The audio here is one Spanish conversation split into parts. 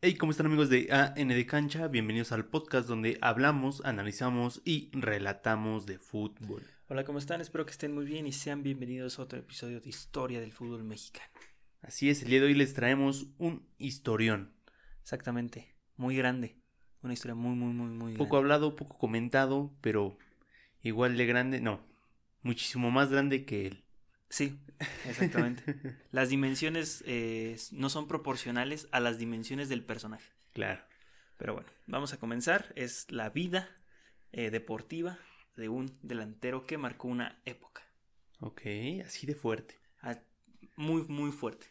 Hey, ¿cómo están amigos de AN de Cancha? Bienvenidos al podcast donde hablamos, analizamos y relatamos de fútbol. Hola, ¿cómo están? Espero que estén muy bien y sean bienvenidos a otro episodio de Historia del Fútbol Mexicano. Así es, el día de hoy les traemos un historión. Exactamente, muy grande. Una historia muy, muy, muy, muy Poco hablado, poco comentado, pero igual de grande, no, muchísimo más grande que él. Sí, exactamente. las dimensiones eh, no son proporcionales a las dimensiones del personaje. Claro. Pero bueno, vamos a comenzar. Es la vida eh, deportiva de un delantero que marcó una época. Ok, así de fuerte. Ah, muy, muy fuerte.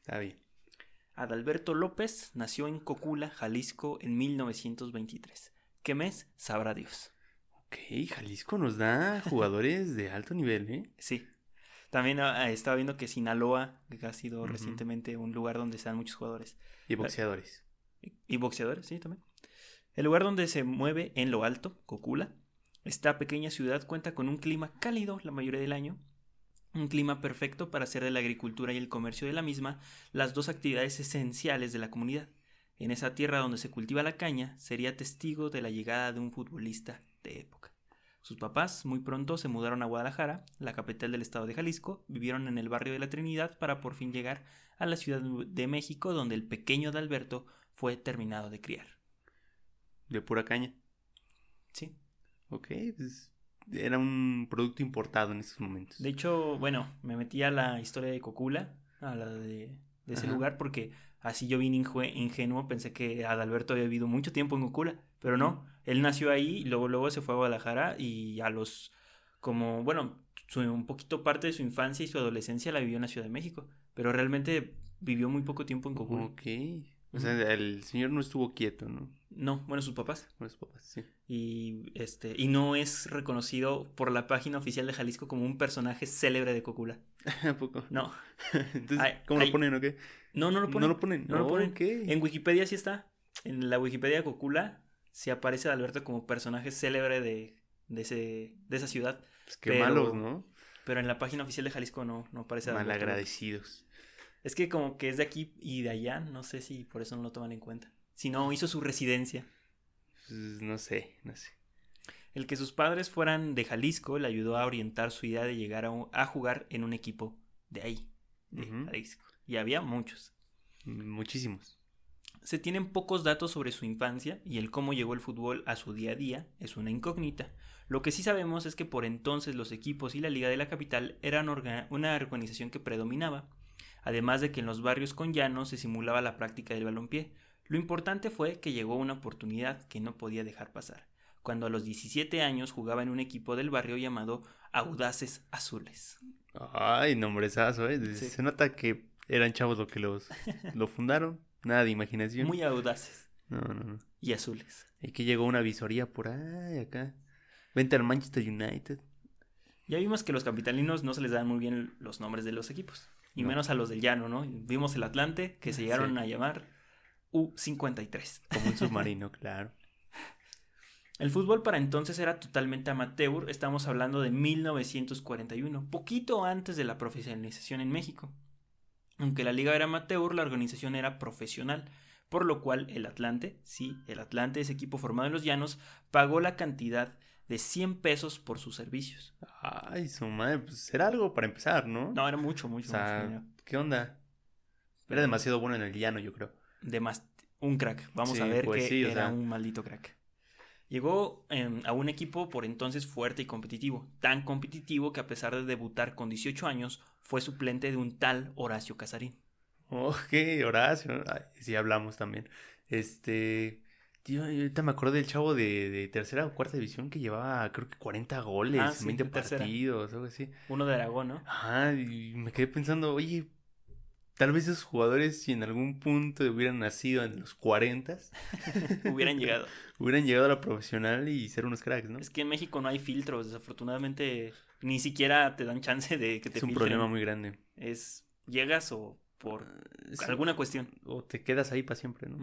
Está bien. Adalberto López nació en Cocula, Jalisco, en 1923. ¿Qué mes? Sabrá Dios. Ok, Jalisco nos da jugadores de alto nivel, ¿eh? Sí. También ah, estaba viendo que Sinaloa, que ha sido recientemente un lugar donde dan muchos jugadores. Y boxeadores. Y, y boxeadores, sí, también. El lugar donde se mueve en lo alto, Cocula, esta pequeña ciudad cuenta con un clima cálido la mayoría del año, un clima perfecto para hacer de la agricultura y el comercio de la misma las dos actividades esenciales de la comunidad. En esa tierra donde se cultiva la caña, sería testigo de la llegada de un futbolista de época. Sus papás muy pronto se mudaron a Guadalajara, la capital del estado de Jalisco, vivieron en el barrio de la Trinidad para por fin llegar a la Ciudad de México donde el pequeño Adalberto fue terminado de criar. De pura caña. Sí. Ok, pues era un producto importado en esos momentos. De hecho, bueno, me metí a la historia de Cocula, a la de, de ese Ajá. lugar, porque así yo vine injue- ingenuo, pensé que Adalberto había vivido mucho tiempo en Cocula, pero no, él nació ahí, y luego, luego se fue a Guadalajara y a los, como, bueno, su- un poquito parte de su infancia y su adolescencia la vivió en la Ciudad de México, pero realmente vivió muy poco tiempo en Cocula. Ok. O sea, el señor no estuvo quieto, ¿no? No, bueno, sus papás. Con los papás, sí. Y, este, y no es reconocido por la página oficial de Jalisco como un personaje célebre de Cocula. ¿A poco? No, Entonces, Ay, ¿cómo ay. lo ponen o qué? no, no lo ponen. No lo ponen. No lo ponen. ok. En Wikipedia sí está. En la Wikipedia de Cocula sí aparece Alberto como personaje célebre de, de, ese, de esa ciudad. Pues qué pero- malos, ¿no? Pero en la página oficial de Jalisco no, no aparece Adalberto. Malagradecidos. Es que como que es de aquí y de allá, no sé si por eso no lo toman en cuenta. Si no, hizo su residencia. Pues, no sé, no sé. El que sus padres fueran de Jalisco le ayudó a orientar su idea de llegar a, un- a jugar en un equipo de ahí, de. Jalisco. Y había muchos. Muchísimos. Se tienen pocos datos sobre su infancia y el cómo llegó el fútbol a su día a día es una incógnita. Lo que sí sabemos es que por entonces los equipos y la Liga de la Capital eran orga- una organización que predominaba, además de que en los barrios con llanos se simulaba la práctica del balompié. Lo importante fue que llegó una oportunidad que no podía dejar pasar, cuando a los 17 años jugaba en un equipo del barrio llamado Audaces Azules. Ay, nombrezazo, ¿eh? Sí. Se nota que eran chavos los que los lo fundaron. Nada de imaginación. Muy audaces No, no, no. y azules. Y que llegó una visoría por ahí, acá. Vente al Manchester United. Ya vimos que los capitalinos no se les dan muy bien los nombres de los equipos, y No. menos a los del llano, ¿no? Vimos el Atlante, que se llegaron Sí. a llamar U53. Como un submarino, claro. El fútbol para entonces era totalmente amateur, estamos hablando de 1941, poquito antes de la profesionalización en México. Aunque la liga era amateur, la organización era profesional, por lo cual el Atlante, sí, el Atlante, ese equipo formado en los llanos, pagó la cantidad de 100 pesos por sus servicios. Ay, su madre, pues era algo para empezar, ¿no? No, era mucho, o mucho, mucho sea, dinero. ¿qué onda? Era demasiado bueno en el llano, yo creo. de más un crack. Vamos Sí, a ver pues que sí, o era sea. un maldito crack. Llegó em, a un equipo por entonces fuerte y competitivo, tan competitivo que a pesar de debutar con 18 años, fue suplente de un tal Horacio Casarín. Ok, Horacio. Ay, sí, hablamos también. Este. Yo ahorita me acuerdo del chavo de, de tercera o cuarta división que llevaba, creo que 40 goles Ah, en sí, 20 de tercera. partidos, algo así. Uno de Aragón, ¿no? Ajá, y me quedé pensando, oye, tal vez esos jugadores, si en algún punto hubieran nacido en los 40, Hubieran llegado. hubieran llegado a la profesional y ser unos cracks, ¿no? Es que en México no hay filtros, desafortunadamente ni siquiera te dan chance de que te Es un filtren. problema muy grande. Es llegas o por Es- alguna cuestión. O te quedas ahí para siempre, ¿no?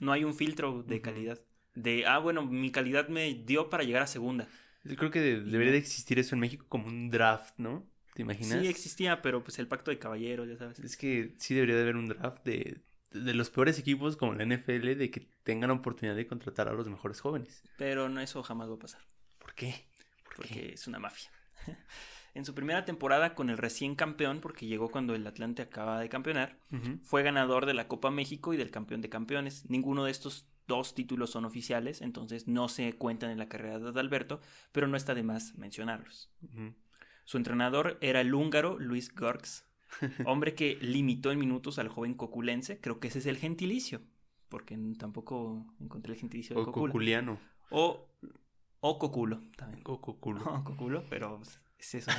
No hay un filtro de calidad. De, ah, bueno, mi calidad me dio para llegar a segunda. Yo creo que debería de existir eso en México como un draft, ¿no? ¿Te imaginas? Sí existía, pero pues el pacto de caballeros, ya sabes. Es que sí debería de haber un draft de de los peores equipos como la NFL de que tengan oportunidad de contratar a los mejores jóvenes. Pero no, eso jamás va a pasar. ¿Por qué? porque es una mafia. en su primera temporada con el recién campeón, porque llegó cuando el Atlante acaba de campeonar, fue ganador de la Copa México y del campeón de campeones. Ninguno de estos dos títulos son oficiales, entonces no se cuentan en la carrera de Adalberto, pero no está de más mencionarlos. Su entrenador era el húngaro Luis Gorks, hombre que limitó en minutos al joven coculense, creo que ese es el gentilicio, porque tampoco encontré el gentilicio de o coculiano. O, o coculo, también. O coculo. O coculo, pero es eso.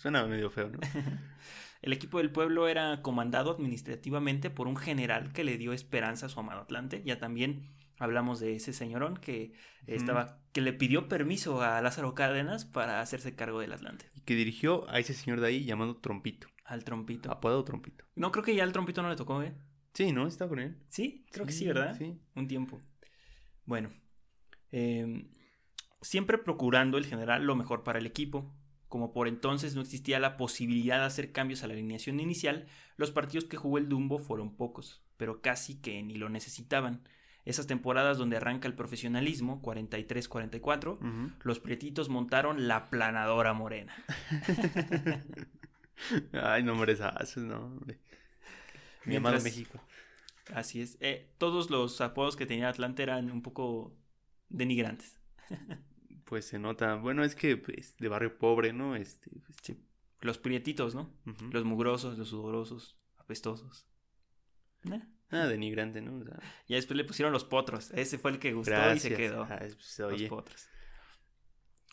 Suena medio feo, ¿no? El equipo del pueblo era comandado administrativamente por un general que le dio esperanza a su amado Atlante. Ya también hablamos de ese señorón que estaba, que le pidió permiso a Lázaro Cárdenas para hacerse cargo del Atlante. Y que dirigió a ese señor de ahí llamado Trompito. Al Trompito. Apodado Trompito. No, creo que ya al Trompito no le tocó, ¿eh? Sí, ¿no? Está con él. Sí, creo que sí, ¿verdad? Sí. Un tiempo. Bueno. Em, siempre procurando el general lo mejor para el equipo. Como por entonces no existía la posibilidad de hacer cambios a la alineación inicial, los partidos que jugó el Dumbo fueron pocos, pero casi que ni lo necesitaban. Esas temporadas donde arranca el profesionalismo, 43-44, los prietitos montaron la planadora morena. Ay, nombres haces, no, Mi amado México. Así es. Eh, todos los apodos que tenía Atlante eran un poco denigrantes. pues se nota. Bueno, es que pues, de barrio pobre, ¿no? Este, pues, Los prietitos, ¿no? Los mugrosos, los sudorosos, apestosos. Ah, denigrante, ¿no? Y después le pusieron los potros. Ese fue el que gustó y se quedó. Ah, pues, los potros.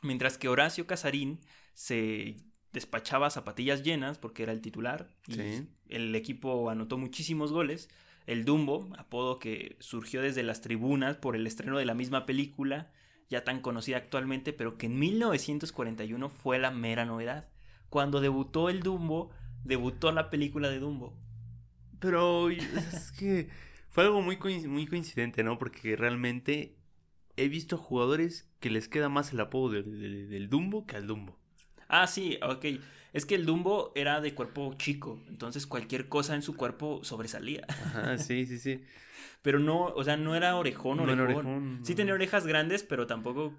Mientras que Horacio Casarín se despachaba zapatillas llenas porque era el titular y el equipo anotó muchísimos goles. El Dumbo, apodo que surgió desde las tribunas por el estreno de la misma película, ya tan conocida actualmente, pero que en 1941 fue la mera novedad. Cuando debutó el Dumbo, debutó la película de Dumbo. Pero es que fue algo muy, muy coincidente, ¿no? Porque realmente he visto jugadores que les queda más el apodo del Dumbo que al Dumbo. Ah, sí, ok. Es que el Dumbo era de cuerpo chico, entonces cualquier cosa en su cuerpo sobresalía. Ajá, sí, sí, sí. pero no, o sea, no era orejón, orejón. Sí tenía orejas grandes, pero tampoco...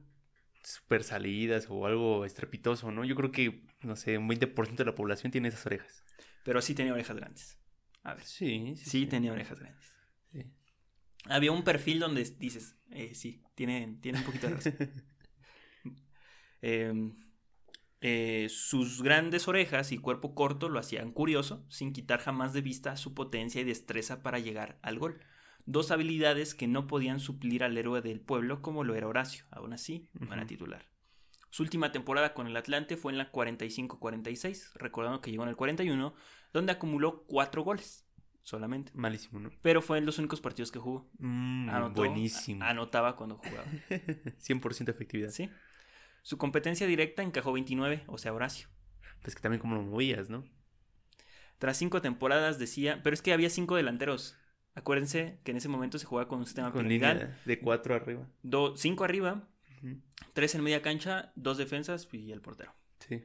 Super salidas o algo estrepitoso, ¿no? Yo creo que, no sé, un 20% de la población tiene esas orejas. Pero sí tenía orejas grandes. A ver. Sí, sí. Sí, tenía orejas grandes. Sí. Había un perfil donde dices, eh, sí, tiene, tiene un poquito de razón. eh, eh, sus grandes orejas y cuerpo corto lo hacían curioso, sin quitar jamás de vista su potencia y destreza para llegar al gol. Dos habilidades que no podían suplir al héroe del pueblo como lo era Horacio, aún así, van a titular. Su última temporada con el Atlante fue en la 45-46, recordando que llegó en el 41, donde acumuló cuatro goles solamente. Malísimo, ¿no? Pero fue en los únicos partidos que jugó. Mm, buenísimo. Anotaba cuando jugaba. 100% efectividad. Sí. Su competencia directa encajó 29, o sea, Horacio. Pues que también como lo movías, ¿no? Tras cinco temporadas decía, pero es que había cinco delanteros. Acuérdense que en ese momento se jugaba con un sistema con línea de cuatro arriba. cinco arriba, tres en media cancha, dos defensas y el portero. Sí.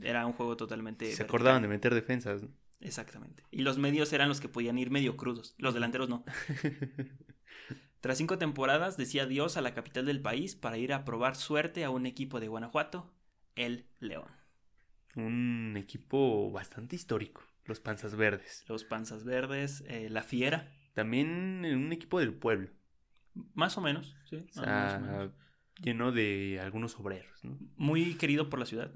Era un juego totalmente. Se acordaban de meter defensas. ¿no? Exactamente. Y los medios eran los que podían ir medio crudos. Los delanteros no. Tras cinco temporadas decía adiós a la capital del país para ir a probar suerte a un equipo de Guanajuato, el León. Un equipo bastante histórico, los Panzas Verdes. Los Panzas Verdes, eh, la Fiera. También un equipo del pueblo. Más o menos, sí. lleno de algunos obreros. Muy querido por la ciudad.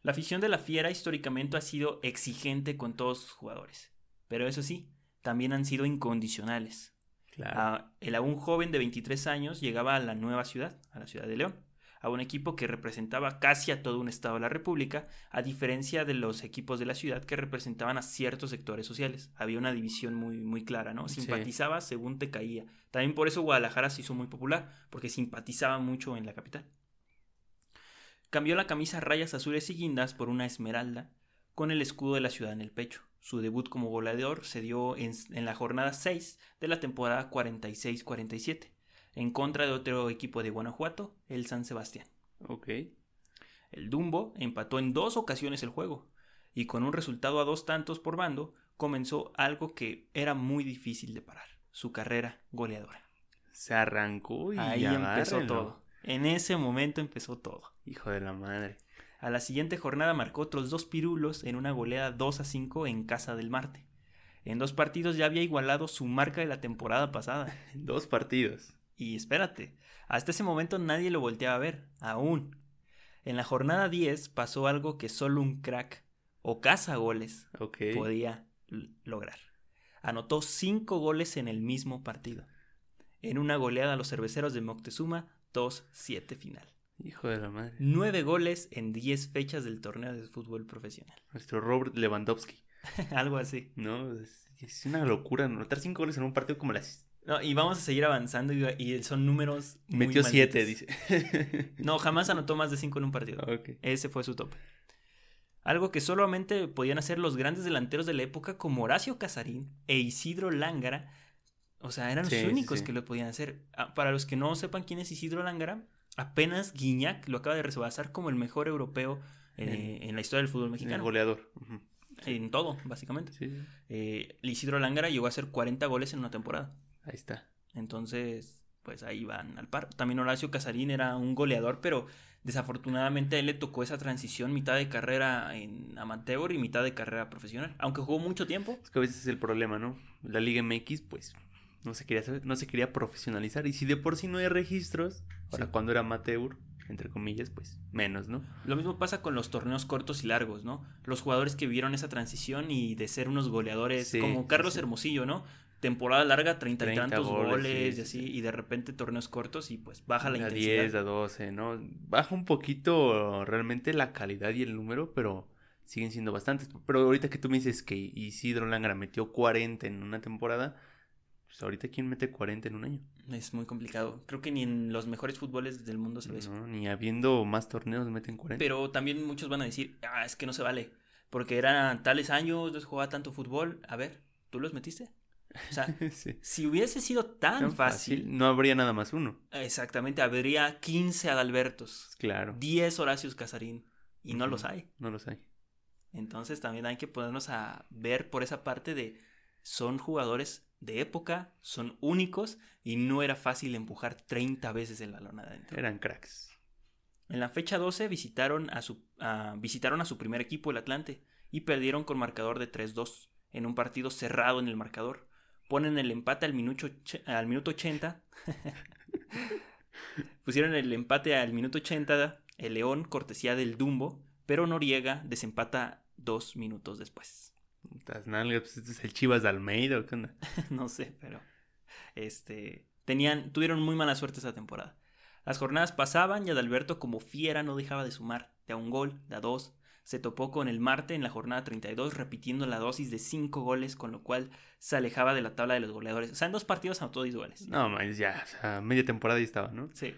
La afición de la Fiera históricamente ha sido exigente con todos sus jugadores. Pero eso sí, también han sido incondicionales el aún joven de 23 años llegaba a la nueva ciudad, a la ciudad de León, a un equipo que representaba casi a todo un estado de la República, a diferencia de los equipos de la ciudad que representaban a ciertos sectores sociales. Había una división muy, muy clara, ¿no? Simpatizaba según te caía. También por eso Guadalajara se hizo muy popular, porque simpatizaba mucho en la capital. Cambió la camisa rayas azules y guindas por una esmeralda, con el escudo de la ciudad en el pecho. Su debut como goleador se dio en, la jornada 6 de la temporada 46-47, en contra de otro equipo de Guanajuato, el San Sebastián. Ok. El Dumbo empató en dos ocasiones el juego, y con un resultado a dos tantos por bando, comenzó algo que era muy difícil de parar, su carrera goleadora. Se arrancó y Ahí empezó todo. En ese momento empezó todo. Hijo de la madre. A la siguiente jornada marcó otros dos pirulos en una goleada 2 a 5 en casa del Marte. En dos partidos ya había igualado su marca de la temporada pasada. Dos partidos. Y espérate, hasta ese momento nadie lo volteaba a ver, aún. En la jornada 10 pasó algo que solo un crack o cazagoles Ok. podía lograr. Anotó 5 goles en el mismo partido. En una goleada a los cerveceros de Moctezuma, 2-7 final. Hijo de la madre. 9 goles en 10 fechas del torneo de fútbol profesional. Nuestro Robert Lewandowski. Algo así. No, es, es una locura. Anotar cinco goles en un partido como las. No, y vamos a seguir avanzando y, y son números. muy Metió siete, malditos. dice. No, jamás anotó más de 5 en un partido. ok. Ese fue su tope. Algo que solamente podían hacer los grandes delanteros de la época como Horacio Casarín e Isidro Lángara. O sea, eran Sí, los únicos sí. que lo podían hacer. Ah, Para los que no sepan quién es Isidro Lángara, apenas Guiñac lo acaba de rebasar como el mejor europeo eh, en la historia del fútbol El mexicano. goleador. Ujú. En todo, básicamente. Sí, sí. Eh, Isidro Lángara llegó a hacer 40 goles en una temporada. Ahí está. Entonces, pues ahí van al par. También Horacio Casarín era un goleador, pero desafortunadamente a él le tocó esa transición mitad de carrera en amateur y mitad de carrera profesional. Aunque jugó mucho tiempo. Es que a veces es el problema, ¿no? La Liga MX, pues, no se quería no se quería profesionalizar. Y si de por sí no hay registros, ahora Sí. cuando era amateur, entre comillas, pues menos, ¿no? Lo mismo pasa con los torneos cortos y largos, ¿no? Los jugadores que vivieron esa transición y de ser unos goleadores Sí, como Carlos sí. Hermosillo, ¿no? Temporada larga, treinta y 30 tantos goles, y sí, así, sí. y de repente torneos cortos y pues baja la a intensidad. 10, a 12, ¿no? Baja un poquito realmente la calidad y el número, pero siguen siendo bastantes. Pero ahorita que tú me dices que Isidro Langra metió 40 en una temporada, pues ahorita ¿quién mete 40 en un año? Es muy complicado. Creo que ni en los mejores fútboles del mundo se ve eso. Ni habiendo más torneos meten 40. Pero también muchos van a decir, ah, es que no se vale. Porque eran tales años, no se jugaba tanto fútbol. A ver, ¿tú los metiste? O sea, Sí. si hubiese sido tan, Tan fácil, No habría nada más uno. exactamente, habría 15 Adalbertos, Claro. 10 Horacios Casarín. Y no los hay. No los hay. Entonces también hay que ponernos a ver por esa parte de son jugadores de época, son únicos y no era fácil empujar 30 veces el balón adentro. Eran cracks. En la fecha 12 visitaron a su, a- visitaron a su primer equipo, el Atlante, y perdieron con marcador de 3-2 en un partido cerrado en el marcador. Ponen el empate al minuto, al minuto 80. Pusieron el empate al minuto 80, el León, cortesía del Dumbo, pero Noriega desempata dos minutos después. Las nalgas, pues este es el Chivas de Almeida, ¿o ¿qué onda? no sé, pero este tenían tuvieron muy mala suerte esa temporada. Las jornadas pasaban y Adalberto como fiera no dejaba de sumar, de a un gol, de a dos. Se topó con el Marte en la jornada 32 repitiendo la dosis de cinco goles, con lo cual se alejaba de la tabla de los goleadores. O sea, en dos partidos anotó 10 goles. No, man, ya, o sea, media temporada y estaba, ¿no? Sí,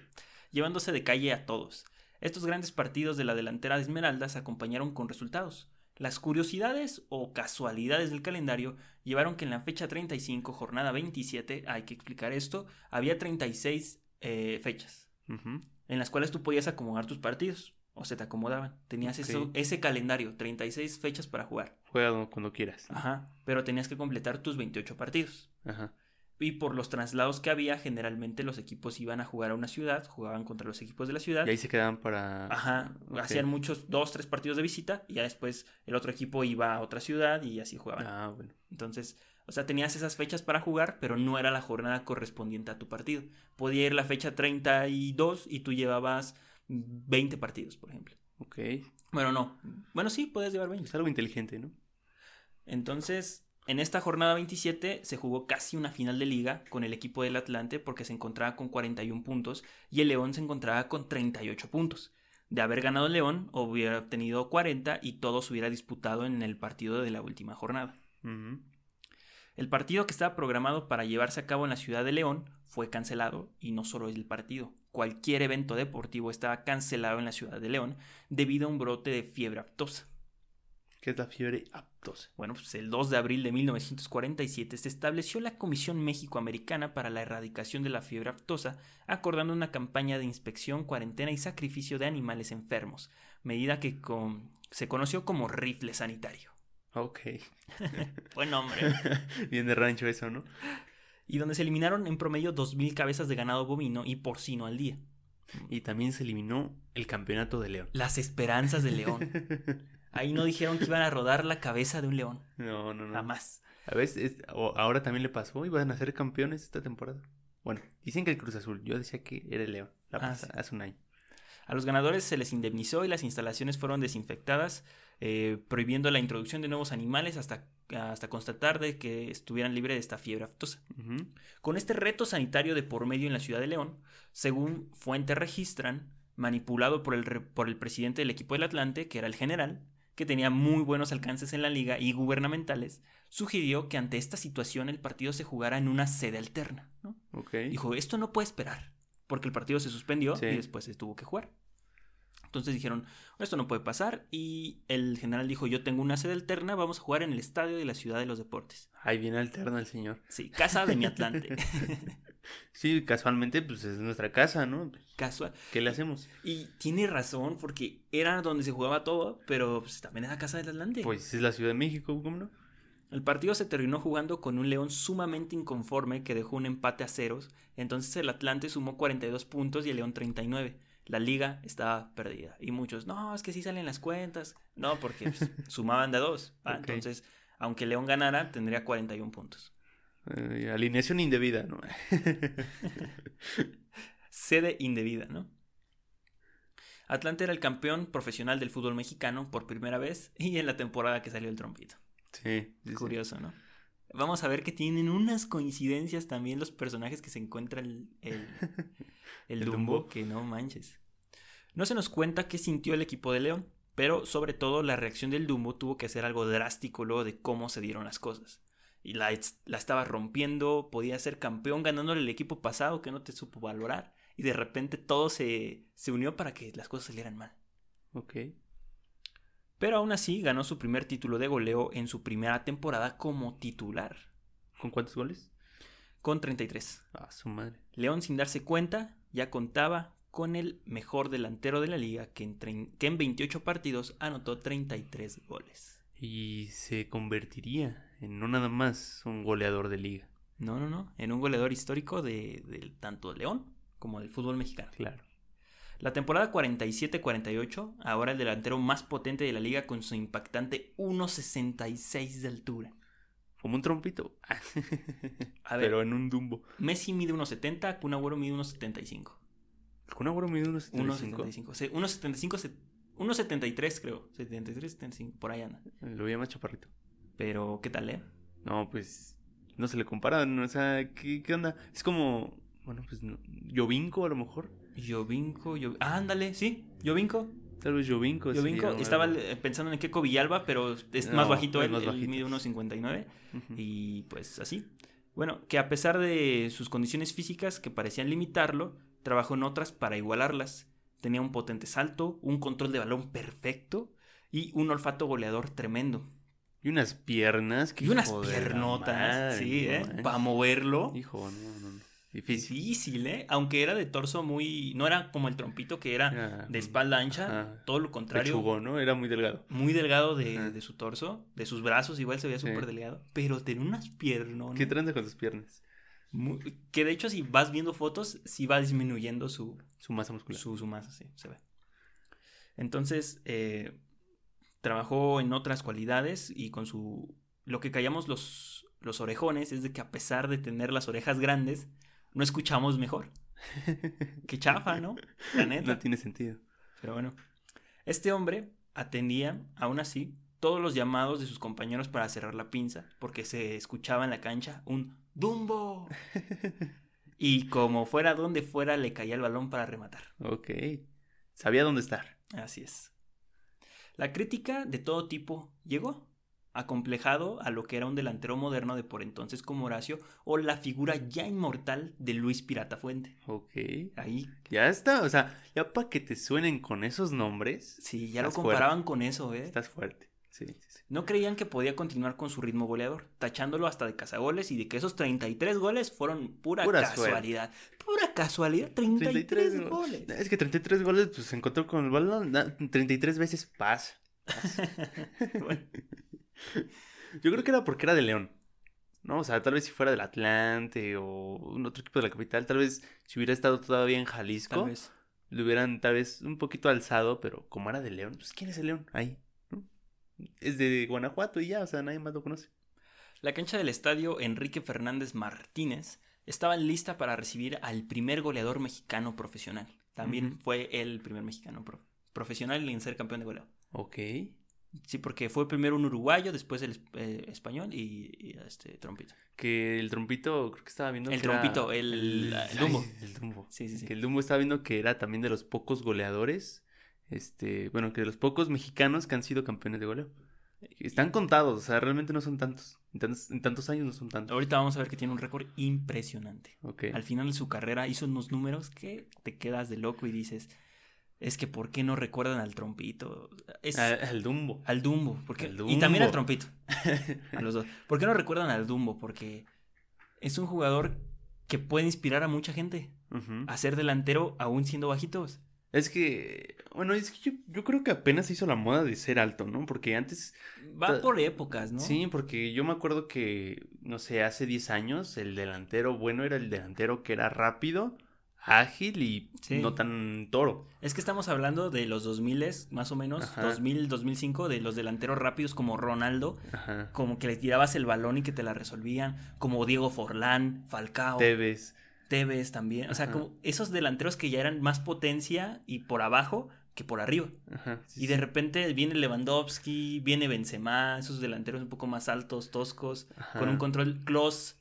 llevándose de calle a todos. Estos grandes partidos de la delantera de Esmeraldas se acompañaron con resultados. Las curiosidades o casualidades del calendario llevaron que en la fecha 35, jornada 27, hay que explicar esto, había 36 eh, fechas en las cuales tú podías acomodar tus partidos o se te acomodaban. Tenías Ok. eso- ese calendario, 36 fechas para jugar. Juega cuando quieras. Ajá, pero tenías que completar tus 28 partidos. Ajá. Y por los traslados que había, generalmente los equipos iban a jugar a una ciudad, jugaban contra los equipos de la ciudad. Y ahí se quedaban para. Ajá, hacían muchos, dos, tres partidos de visita y ya después el otro equipo iba a otra ciudad y así jugaban. Ah, bueno. Entonces, o sea, tenías esas fechas para jugar, pero no era la jornada correspondiente a tu partido. Podía ir la fecha 32 y tú llevabas 20 partidos, por ejemplo. Ok. Bueno, no. Bueno, sí, puedes llevar 20. Es algo inteligente, ¿no? Entonces, en esta jornada 27 se jugó casi una final de liga con el equipo del Atlante porque se encontraba con 41 puntos y el León se encontraba con 38 puntos. De haber ganado el León, hubiera obtenido 40 y todo se hubiera disputado en el partido de la última jornada. El partido que estaba programado para llevarse a cabo en la ciudad de León fue cancelado y no solo el partido. Cualquier evento deportivo estaba cancelado en la ciudad de León debido a un brote de fiebre aftosa. ¿Qué es la fiebre aptosa? Bueno, pues el 2 de abril de 1947 se estableció la Comisión México-Americana para la Erradicación de la Fiebre Aftosa, acordando una campaña de inspección, cuarentena y sacrificio de animales enfermos, medida que con- se conoció como rifle sanitario. Ok. Buen nombre. Bien de rancho eso, ¿no? y donde se eliminaron en promedio 2.000 cabezas de ganado bovino y porcino al día. Y también se eliminó el campeonato de León. Las esperanzas del león. Ahí no dijeron que iban a rodar la cabeza de un león. No, no, no. Jamás. A veces, ahora también le pasó, iban a ser campeones esta temporada. Bueno, dicen que el Cruz Azul, yo decía que era el León, la Ah, hace un año. A los ganadores se les indemnizó y las instalaciones fueron desinfectadas, eh, prohibiendo la introducción de nuevos animales hasta, hasta constatar de que estuvieran libres de esta fiebre aftosa. Con este reto sanitario de por medio en la ciudad de León, según fuentes registran, manipulado por el, re- por el presidente del equipo del Atlante, que era el general, que tenía muy buenos alcances en la liga y gubernamentales, sugirió que ante esta situación el partido se jugara en una sede alterna. ¿no? Dijo, esto no puede esperar, porque el partido se suspendió Sí. y después se tuvo que jugar. Entonces dijeron, esto no puede pasar y el general dijo, yo tengo una sede alterna, vamos a jugar en el estadio de la Ciudad de los Deportes. Ahí viene alterna el señor. Sí, casa de mi Atlante. Sí, casualmente, pues es nuestra casa, ¿no? Casual. ¿Qué le hacemos? Y tiene razón, porque era donde se jugaba todo, pero pues, también era casa del Atlante. Pues es la Ciudad de México, ¿cómo no? El partido se terminó jugando con un León sumamente inconforme que dejó un empate a ceros. Entonces el Atlante sumó 42 puntos y el León 39. La liga estaba perdida. Y muchos, no, es que sí salen las cuentas. No, porque pues, sumaban de dos. Ah. Entonces, aunque León ganara, tendría 41 puntos. Eh, alineación indebida, ¿no? Sede indebida, ¿no? Atlante era el campeón profesional del fútbol mexicano por primera vez y en la temporada que salió el trompito. Sí. sí, sí. Curioso, ¿no? Vamos a ver que tienen unas coincidencias también los personajes que se encuentra el, el, el El Dumbo, Dumbo. que no manches. No se nos cuenta qué sintió el equipo de León, pero sobre todo la reacción del Dumbo tuvo que ser algo drástico luego de cómo se dieron las cosas. Y la, la estaba rompiendo, podía ser campeón ganándole el equipo pasado que no te supo valorar. Y de repente todo se, se unió para que las cosas salieran mal. Ok. Pero aún así ganó su primer título de goleo en su primera temporada como titular, ¿Con cuántos goles? con 33. Ah, su madre. León, sin darse cuenta, ya contaba con el mejor delantero de la liga, que en, que en 28 partidos anotó 33 goles. Y se convertiría en no nada más un goleador de liga. No, no, no, en un goleador histórico de, del- tanto de León como del fútbol mexicano. Claro. La temporada 47-48, ahora el delantero más potente de la liga con su impactante 1.66 de altura. Como un trompito. A ver, Pero en un dumbo. Messi mide 1.70, Kun Agüero mide 1.75. ¿Con Agüero mide unos 75? 1.75. se- 1.75, se- 1.73 creo. 73, 75, por ahí anda. Lo veía más chaparrito. Pero, ¿qué tal, eh? No, pues no se le comparan. O sea, ¿qué, qué onda? Es como, bueno, pues no, Jovinko a lo mejor. Jovinko, Yo- ah, ándale, sí, Jovinko. Tal vez. Jovinko, sería estaba eh, pensando en Keco Villalba, pero es No, más bajito él, más él bajito. mide 1.59. Ujú. Y pues así. Bueno, que a pesar de sus condiciones físicas que parecían limitarlo, trabajó en otras para igualarlas. Tenía un potente salto, un control de balón perfecto y un olfato goleador tremendo. Y unas piernas. que Y unas piernotas, madre, sí, ¿eh? Para moverlo. Hijo, no, no. Difícil. Difícil, ¿eh? Aunque era de torso muy... No era como el trompito que era de espalda ancha. Todo lo contrario. ¿no? Era muy delgado. Muy delgado de, de su torso. De sus brazos igual se veía Sí. súper delgado. Pero tenía unas piernas. ¿Qué tranza con sus piernas? que de hecho si vas viendo fotos, sí va disminuyendo su, Su masa muscular. su, su masa, sí, se ve. Entonces, eh, trabajó en otras cualidades y con su... Lo que callamos los, los orejones es de que a pesar de tener las orejas grandes, no escuchamos mejor. Qué chafa, ¿no? La neta. no tiene sentido. Pero bueno, este hombre atendía, aún así, todos los llamados de sus compañeros para cerrar la pinza, porque se escuchaba en la cancha un ¡Dumbo! Y como fuera donde fuera, le caía el balón para rematar. Ok. Sabía dónde estar. Así es. La crítica de todo tipo llegó, acomplejado a lo que era un delantero moderno de por entonces como Horacio, o la figura ya inmortal de Luis Pirata Fuente. Ok. Ahí, Ya está. O sea, ya para que te suenen con esos nombres, sí, ya lo comparaban con eso, ¿eh? estás fuerte. Sí, sí, sí. No creían que podía continuar con su ritmo goleador, tachándolo hasta de cazagoles y de que esos 33 goles fueron pura, Pura casualidad. Pura casualidad, 33, 33 goles. Es que 33 goles, pues se encontró con el balón. na- 33 veces pasa. Bueno, Yo creo que era porque era de León. ¿no? O sea, tal vez si fuera del Atlante o un otro equipo de la capital, tal vez si hubiera estado todavía en Jalisco, Tal vez. le hubieran tal vez un poquito alzado, pero como era de León, pues ¿quién es el León? Ahí, ¿no? Es de Guanajuato y ya, o sea, nadie más lo conoce. La cancha del estadio Enrique Fernández Martínez estaba lista para recibir al primer goleador mexicano profesional. También fue el primer mexicano pro- profesional en ser campeón de goleo. Ok. Sí, porque fue primero un uruguayo, después el eh, español y, y, este trompito. Que el trompito, creo que estaba viendo El que era- trompito, el- el Dumbo. ay, el Dumbo. Sí, sí, sí. Que el Dumbo estaba viendo que era también de los pocos goleadores, este, bueno, que de los pocos mexicanos que han sido campeones de goleo. Están contados, o sea, realmente no son tantos. En tantos, en tantos años no son tantos. Ahorita vamos a ver que tiene un récord impresionante. Ok. Al final de su carrera hizo unos números que te quedas de loco y dices, es que ¿por qué no recuerdan al trompito? Es el Dumbo. al Dumbo. Porque, Al Y también al trompito. A los dos. ¿Por qué no recuerdan al Dumbo? Porque es un jugador que puede inspirar a mucha gente Ujú. a ser delantero aún siendo bajitos. Es que, bueno, es que yo, yo creo que apenas se hizo la moda de ser alto, ¿no? Porque antes, Va por épocas, ¿no? sí, porque yo me acuerdo que, no sé, hace 10 años el delantero bueno era el delantero que era rápido, ágil y Sí. no tan toro. Es que estamos hablando de los 2000 más o menos, Ajá. 2000, 2005, de los delanteros rápidos como Ronaldo, Ajá. como que le tirabas el balón y que te la resolvían, como Diego Forlán, Falcao, Tevez. Tevez también, o sea, Ajá. como esos delanteros que ya eran más potencia y por abajo que por arriba. Sí, Y de sí. repente viene Lewandowski, viene Benzema, esos delanteros un poco más altos, toscos, con un control close.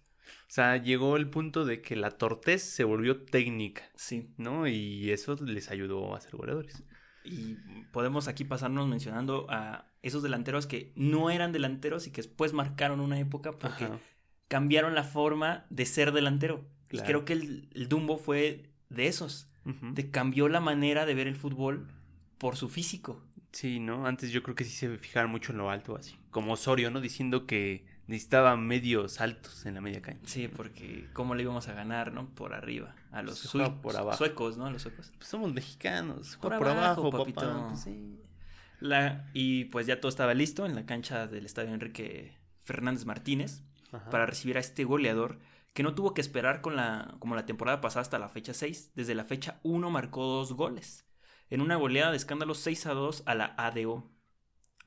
O sea, llegó el punto de que la tortez se volvió técnica, Sí, ¿no? Y eso les ayudó a ser goleadores. y podemos aquí pasarnos mencionando a esos delanteros que no eran delanteros y que después marcaron una época porque Ajá. cambiaron la forma de ser delantero. Claro. Y creo que el, el Dumbo fue de esos. Ujú. Te cambió la manera de ver el fútbol por su físico. Sí, ¿no? Antes yo creo que sí se fijaban mucho en lo alto, así. Como Osorio, ¿no? Diciendo que necesitaba medios altos en la media cancha. Sí, porque cómo le íbamos a ganar, ¿no? Por arriba. A los por abajo. suecos, ¿no? A los suecos. Pues somos mexicanos. Por Por, por abajo, abajo, papito. papá. Pues sí. La, y pues ya todo estaba listo en la cancha del estadio Enrique Fernández Martínez Ajá. para recibir a este goleador que no tuvo que esperar con la, como la temporada pasada hasta la fecha 6. Desde la fecha 1 marcó dos goles. En una goleada de escándalo 6 a 2 a la ADO.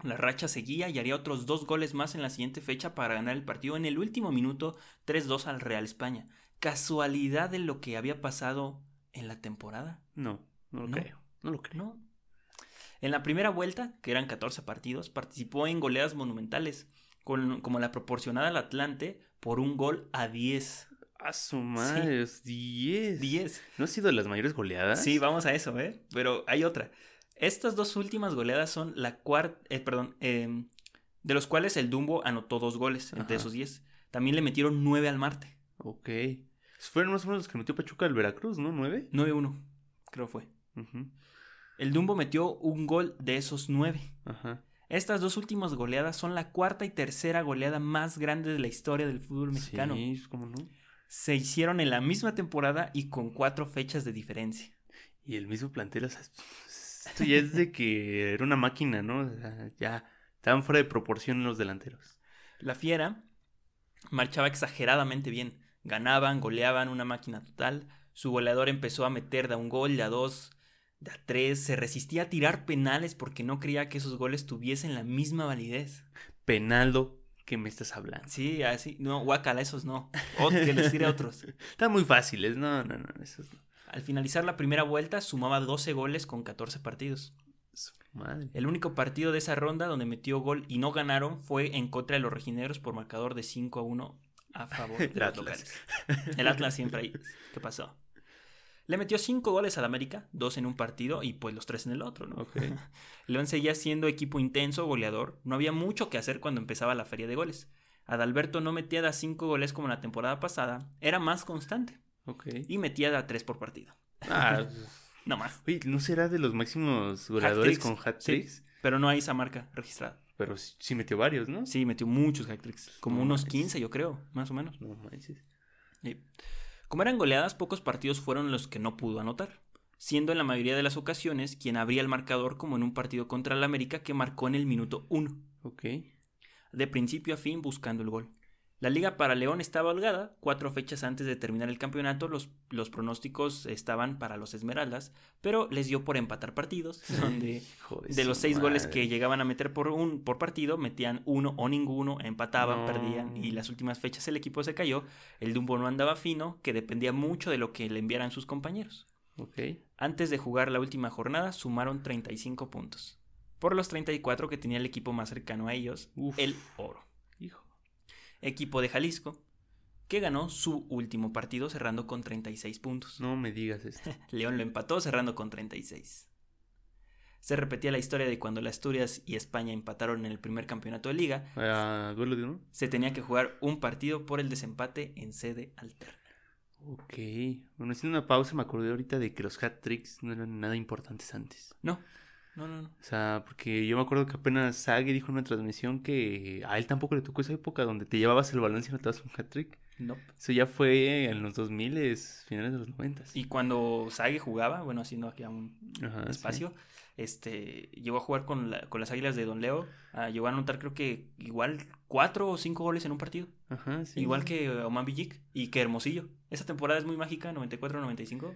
La racha seguía y haría otros dos goles más en la siguiente fecha para ganar el partido en el último minuto 3-2 al Real España. ¿Casualidad de lo que había pasado en la temporada? No, no lo No. creo. No lo creo. No. En la primera vuelta, que eran 14 partidos, participó en goleadas monumentales, con, como la proporcionada al Atlante por un gol a 10. A su madre, 10. 10. ¿No ha sido de las mayores goleadas? Sí, vamos a eso, ¿eh? Pero hay otra. Estas dos últimas goleadas son la cuarta, perdón, em, de los cuales el Dumbo anotó dos goles entre esos 10. También le metieron 9 al Marte. Ok. Fueron más o menos los que metió Pachuca al Veracruz, ¿no? ¿Nueve? 9-1, creo fue. El Dumbo metió un gol de esos 9. Ajá. Estas dos últimas goleadas son la cuarta y tercera goleada más grande de la historia del fútbol mexicano. Sí, ¿cómo no? Se hicieron en la misma temporada y con cuatro fechas de diferencia. Y el mismo plantel, o sea, esto ya es de que era una máquina, ¿no? O sea, ya estaban fuera de proporción los delanteros. La Fiera marchaba exageradamente bien. Ganaban, goleaban, una máquina total. Su goleador empezó a meter de a un gol, de a dos, de a tres. Se resistía a tirar penales porque no creía que esos goles tuviesen la misma validez. Penaldo, ¿qué me estás hablando? Sí, así. No, guacala, esos no. O que les tire a otros. Están muy fáciles, no, no, no, esos no. Al finalizar la primera vuelta, sumaba 12 goles con 14 partidos. Madre. El único partido de esa ronda donde metió gol y no ganaron fue en contra de los rojinegros por marcador de 5 a 1 a favor de los Atlas. locales. El Atlas siempre ahí. ¿Qué pasó? Le metió 5 goles al América, 2 en un partido y pues los 3 en el otro, ¿no? Ok. León seguía siendo equipo intenso, goleador. No había mucho que hacer cuando empezaba la feria de goles. Adalberto no metía de a 5 goles como la temporada pasada, era más constante Ok. y metía de a 3 por partido. Ah, No más. oye, ¿no será de los máximos goleadores con hat-tricks? Pero no hay esa marca registrada. Pero sí, sí metió varios, ¿no? Sí, metió muchos hat-tricks. Como No unos manches. 15, yo creo, más o menos. No manches. Sí. Como eran goleadas, pocos partidos fueron los que no pudo anotar, siendo en la mayoría de las ocasiones quien abría el marcador como en un partido contra el América que marcó en el minuto 1. Ok. de principio a fin buscando el gol. La liga para León estaba holgada. Cuatro fechas antes de terminar el campeonato, los, los pronósticos estaban para los Esmeraldas, pero les dio por empatar partidos, donde de los seis goles que llegaban a meter por, un, por partido, metían uno o ninguno, empataban, perdían, y las últimas fechas el equipo se cayó. El Dumbo no andaba fino, que dependía mucho de lo que le enviaran sus compañeros. Antes de jugar la última jornada, sumaron 35 puntos. Por los 34 que tenía el equipo más cercano a ellos, el oro equipo de Jalisco, que ganó su último partido cerrando con 36 puntos. No me digas esto. León lo empató cerrando con 36. Se repetía la historia de cuando la Asturias y España empataron en el primer campeonato de liga. ¿A duelo de uno? Se tenía que jugar un partido por el desempate en sede alterna. Ok. Bueno, haciendo una pausa me acordé ahorita de que los hat tricks no eran nada importantes antes. No, no, no, no. O sea, porque yo me acuerdo que apenas Sage dijo en una transmisión que a él tampoco le tocó esa época donde te llevabas el balón y notabas un hat-trick. No. Eso ya fue en los 2000, finales de los 90. Y cuando Sage jugaba, bueno, haciendo aquí un espacio, este, llegó a jugar con, las Águilas de Don Leo. Llegó a anotar creo que igual cuatro o cinco goles en un partido. Ajá, sí. Igual que Oman Villic y que Hermosillo. Esa temporada es muy mágica, 94-95.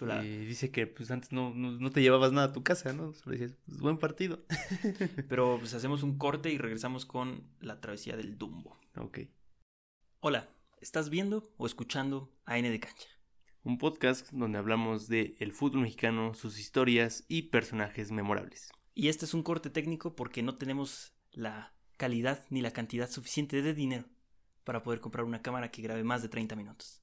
Y dice que pues antes no, no, te llevabas nada a tu casa, ¿no? Solo decías, pues, buen partido. Pero pues hacemos un corte y regresamos con la travesía del Dumbo. Ok. Hola, ¿estás viendo o escuchando AN de Cancha? un podcast donde hablamos de el fútbol mexicano, sus historias y personajes memorables. Y este es un corte técnico porque no tenemos la calidad ni la cantidad suficiente de dinero para poder comprar una cámara que grabe más de 30 minutos.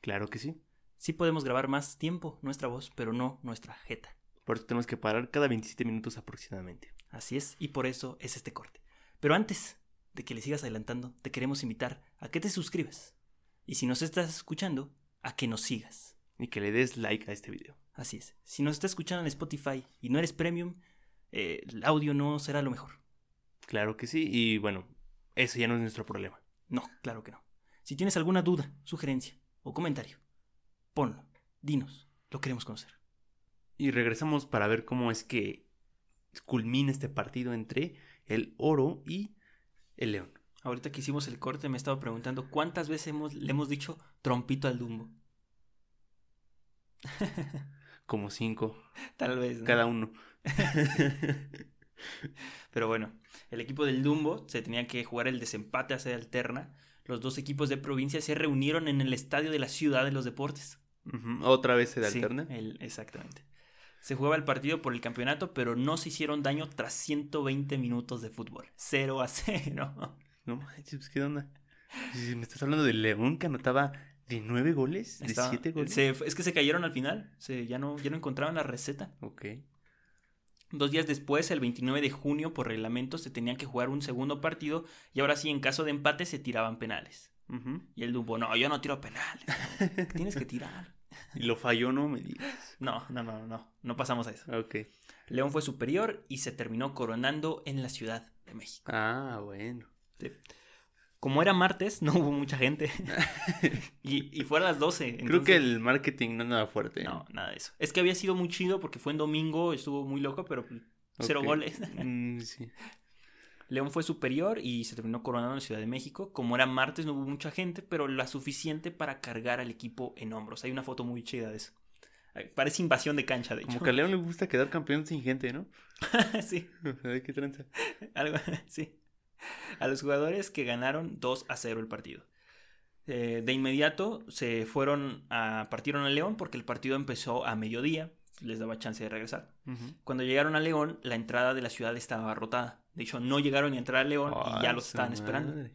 Claro que sí. Sí podemos grabar más tiempo nuestra voz, pero no nuestra jeta. Por eso tenemos que parar cada 27 minutos aproximadamente. Así es, y por eso es este corte. Pero antes de que le sigas adelantando, te queremos invitar a que te suscribas. Y si nos estás escuchando, a que nos sigas. Y que le des like a este video. Así es. Si nos estás escuchando en Spotify y no eres premium, eh, el audio no será lo mejor. Claro que sí, y bueno, eso ya no es nuestro problema. No, claro que no. Si tienes alguna duda, sugerencia o comentario, ponlo, dinos, lo queremos conocer. Y regresamos para ver cómo es que culmina este partido entre el oro y el león. Ahorita que hicimos el corte me he estado preguntando cuántas veces hemos, le hemos dicho trompito al Dumbo. Como cinco. Tal vez. Cada uno. Pero bueno, el equipo del Dumbo se tenía que jugar el desempate a sede alterna. Los dos equipos de provincia se reunieron en el estadio de la ciudad de los deportes. Otra vez sede alterna. exactamente. Se jugaba el partido por el campeonato, pero no se hicieron daño tras 120 minutos de fútbol. 0 a 0. No manches, ¿qué onda? Si me estás hablando de León que anotaba de nueve goles, de siete goles. es que se cayeron al final. Se, ya, no, ya no encontraban la receta. Ok. Dos días después, el 29 de junio, por reglamento, se tenían que jugar un segundo partido y ahora sí, en caso de empate, se tiraban penales. Y el Dumbo, no, yo no tiro penales. Tienes que tirar. Y lo falló, no me digas. No, no, no, no. No pasamos a eso. Ok. León fue superior y se terminó coronando en la Ciudad de México. Ah, bueno. Como era martes, no hubo mucha gente. y, y fue a las 12. Creo que el marketing no nada fuerte. No, nada de eso. Es que había sido muy chido porque fue en domingo, estuvo muy loco, pero pues, cero goles. Mm, León fue superior y se terminó coronando en la Ciudad de México. Como era martes, no hubo mucha gente, pero la suficiente para cargar al equipo en hombros. Hay una foto muy chida de eso. Parece invasión de cancha, de hecho. Como que a León le gusta quedar campeón sin gente, ¿no? sí. ¿Qué tranza? Algo, sí a los jugadores que ganaron 2 a 0 el partido. Eh, de inmediato se fueron a partieron a León porque el partido empezó a mediodía, les daba chance de regresar. Cuando llegaron a León, la entrada de la ciudad estaba abarrotada. De hecho, no llegaron ni a entrar a León y ya los estaban esperando.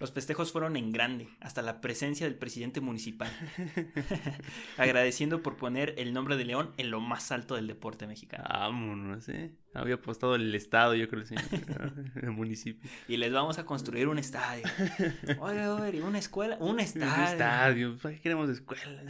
Los festejos fueron en grande, hasta la presencia del presidente municipal, agradeciendo por poner el nombre de León en lo más alto del deporte mexicano. Vámonos, ¿eh? Había apostado el estado, yo creo, sí, el municipio. Y les vamos a construir un estadio. Oye, oye, una escuela, un estadio. Un estadio, ¿para qué queremos escuela?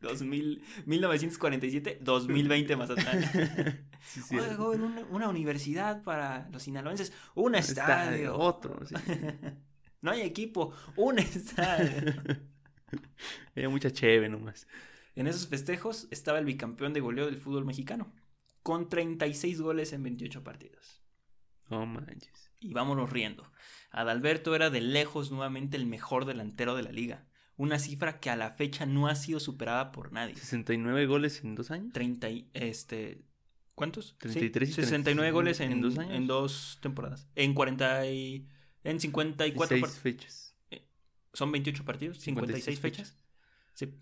2000, 1947, 2020 más atrás. Sí, Oye, una, una, universidad para los sinaloenses, un estadio. estadio otro, sí. No hay equipo, un estadio. Era mucha cheve nomás. En esos festejos estaba el bicampeón de goleo del fútbol mexicano, con 36 goles en 28 partidos. No manches. y vámonos riendo. Adalberto era de lejos nuevamente el mejor delantero de la liga. Una cifra que a la fecha no ha sido superada por nadie. 69 goles en dos años. 30 y, este ¿Cuántos? 33 y 69 goles en, en dos años. en dos temporadas. En 40 y en 54 Seis par- fechas. son 28 partidos, 56, 56 fechas. Sí.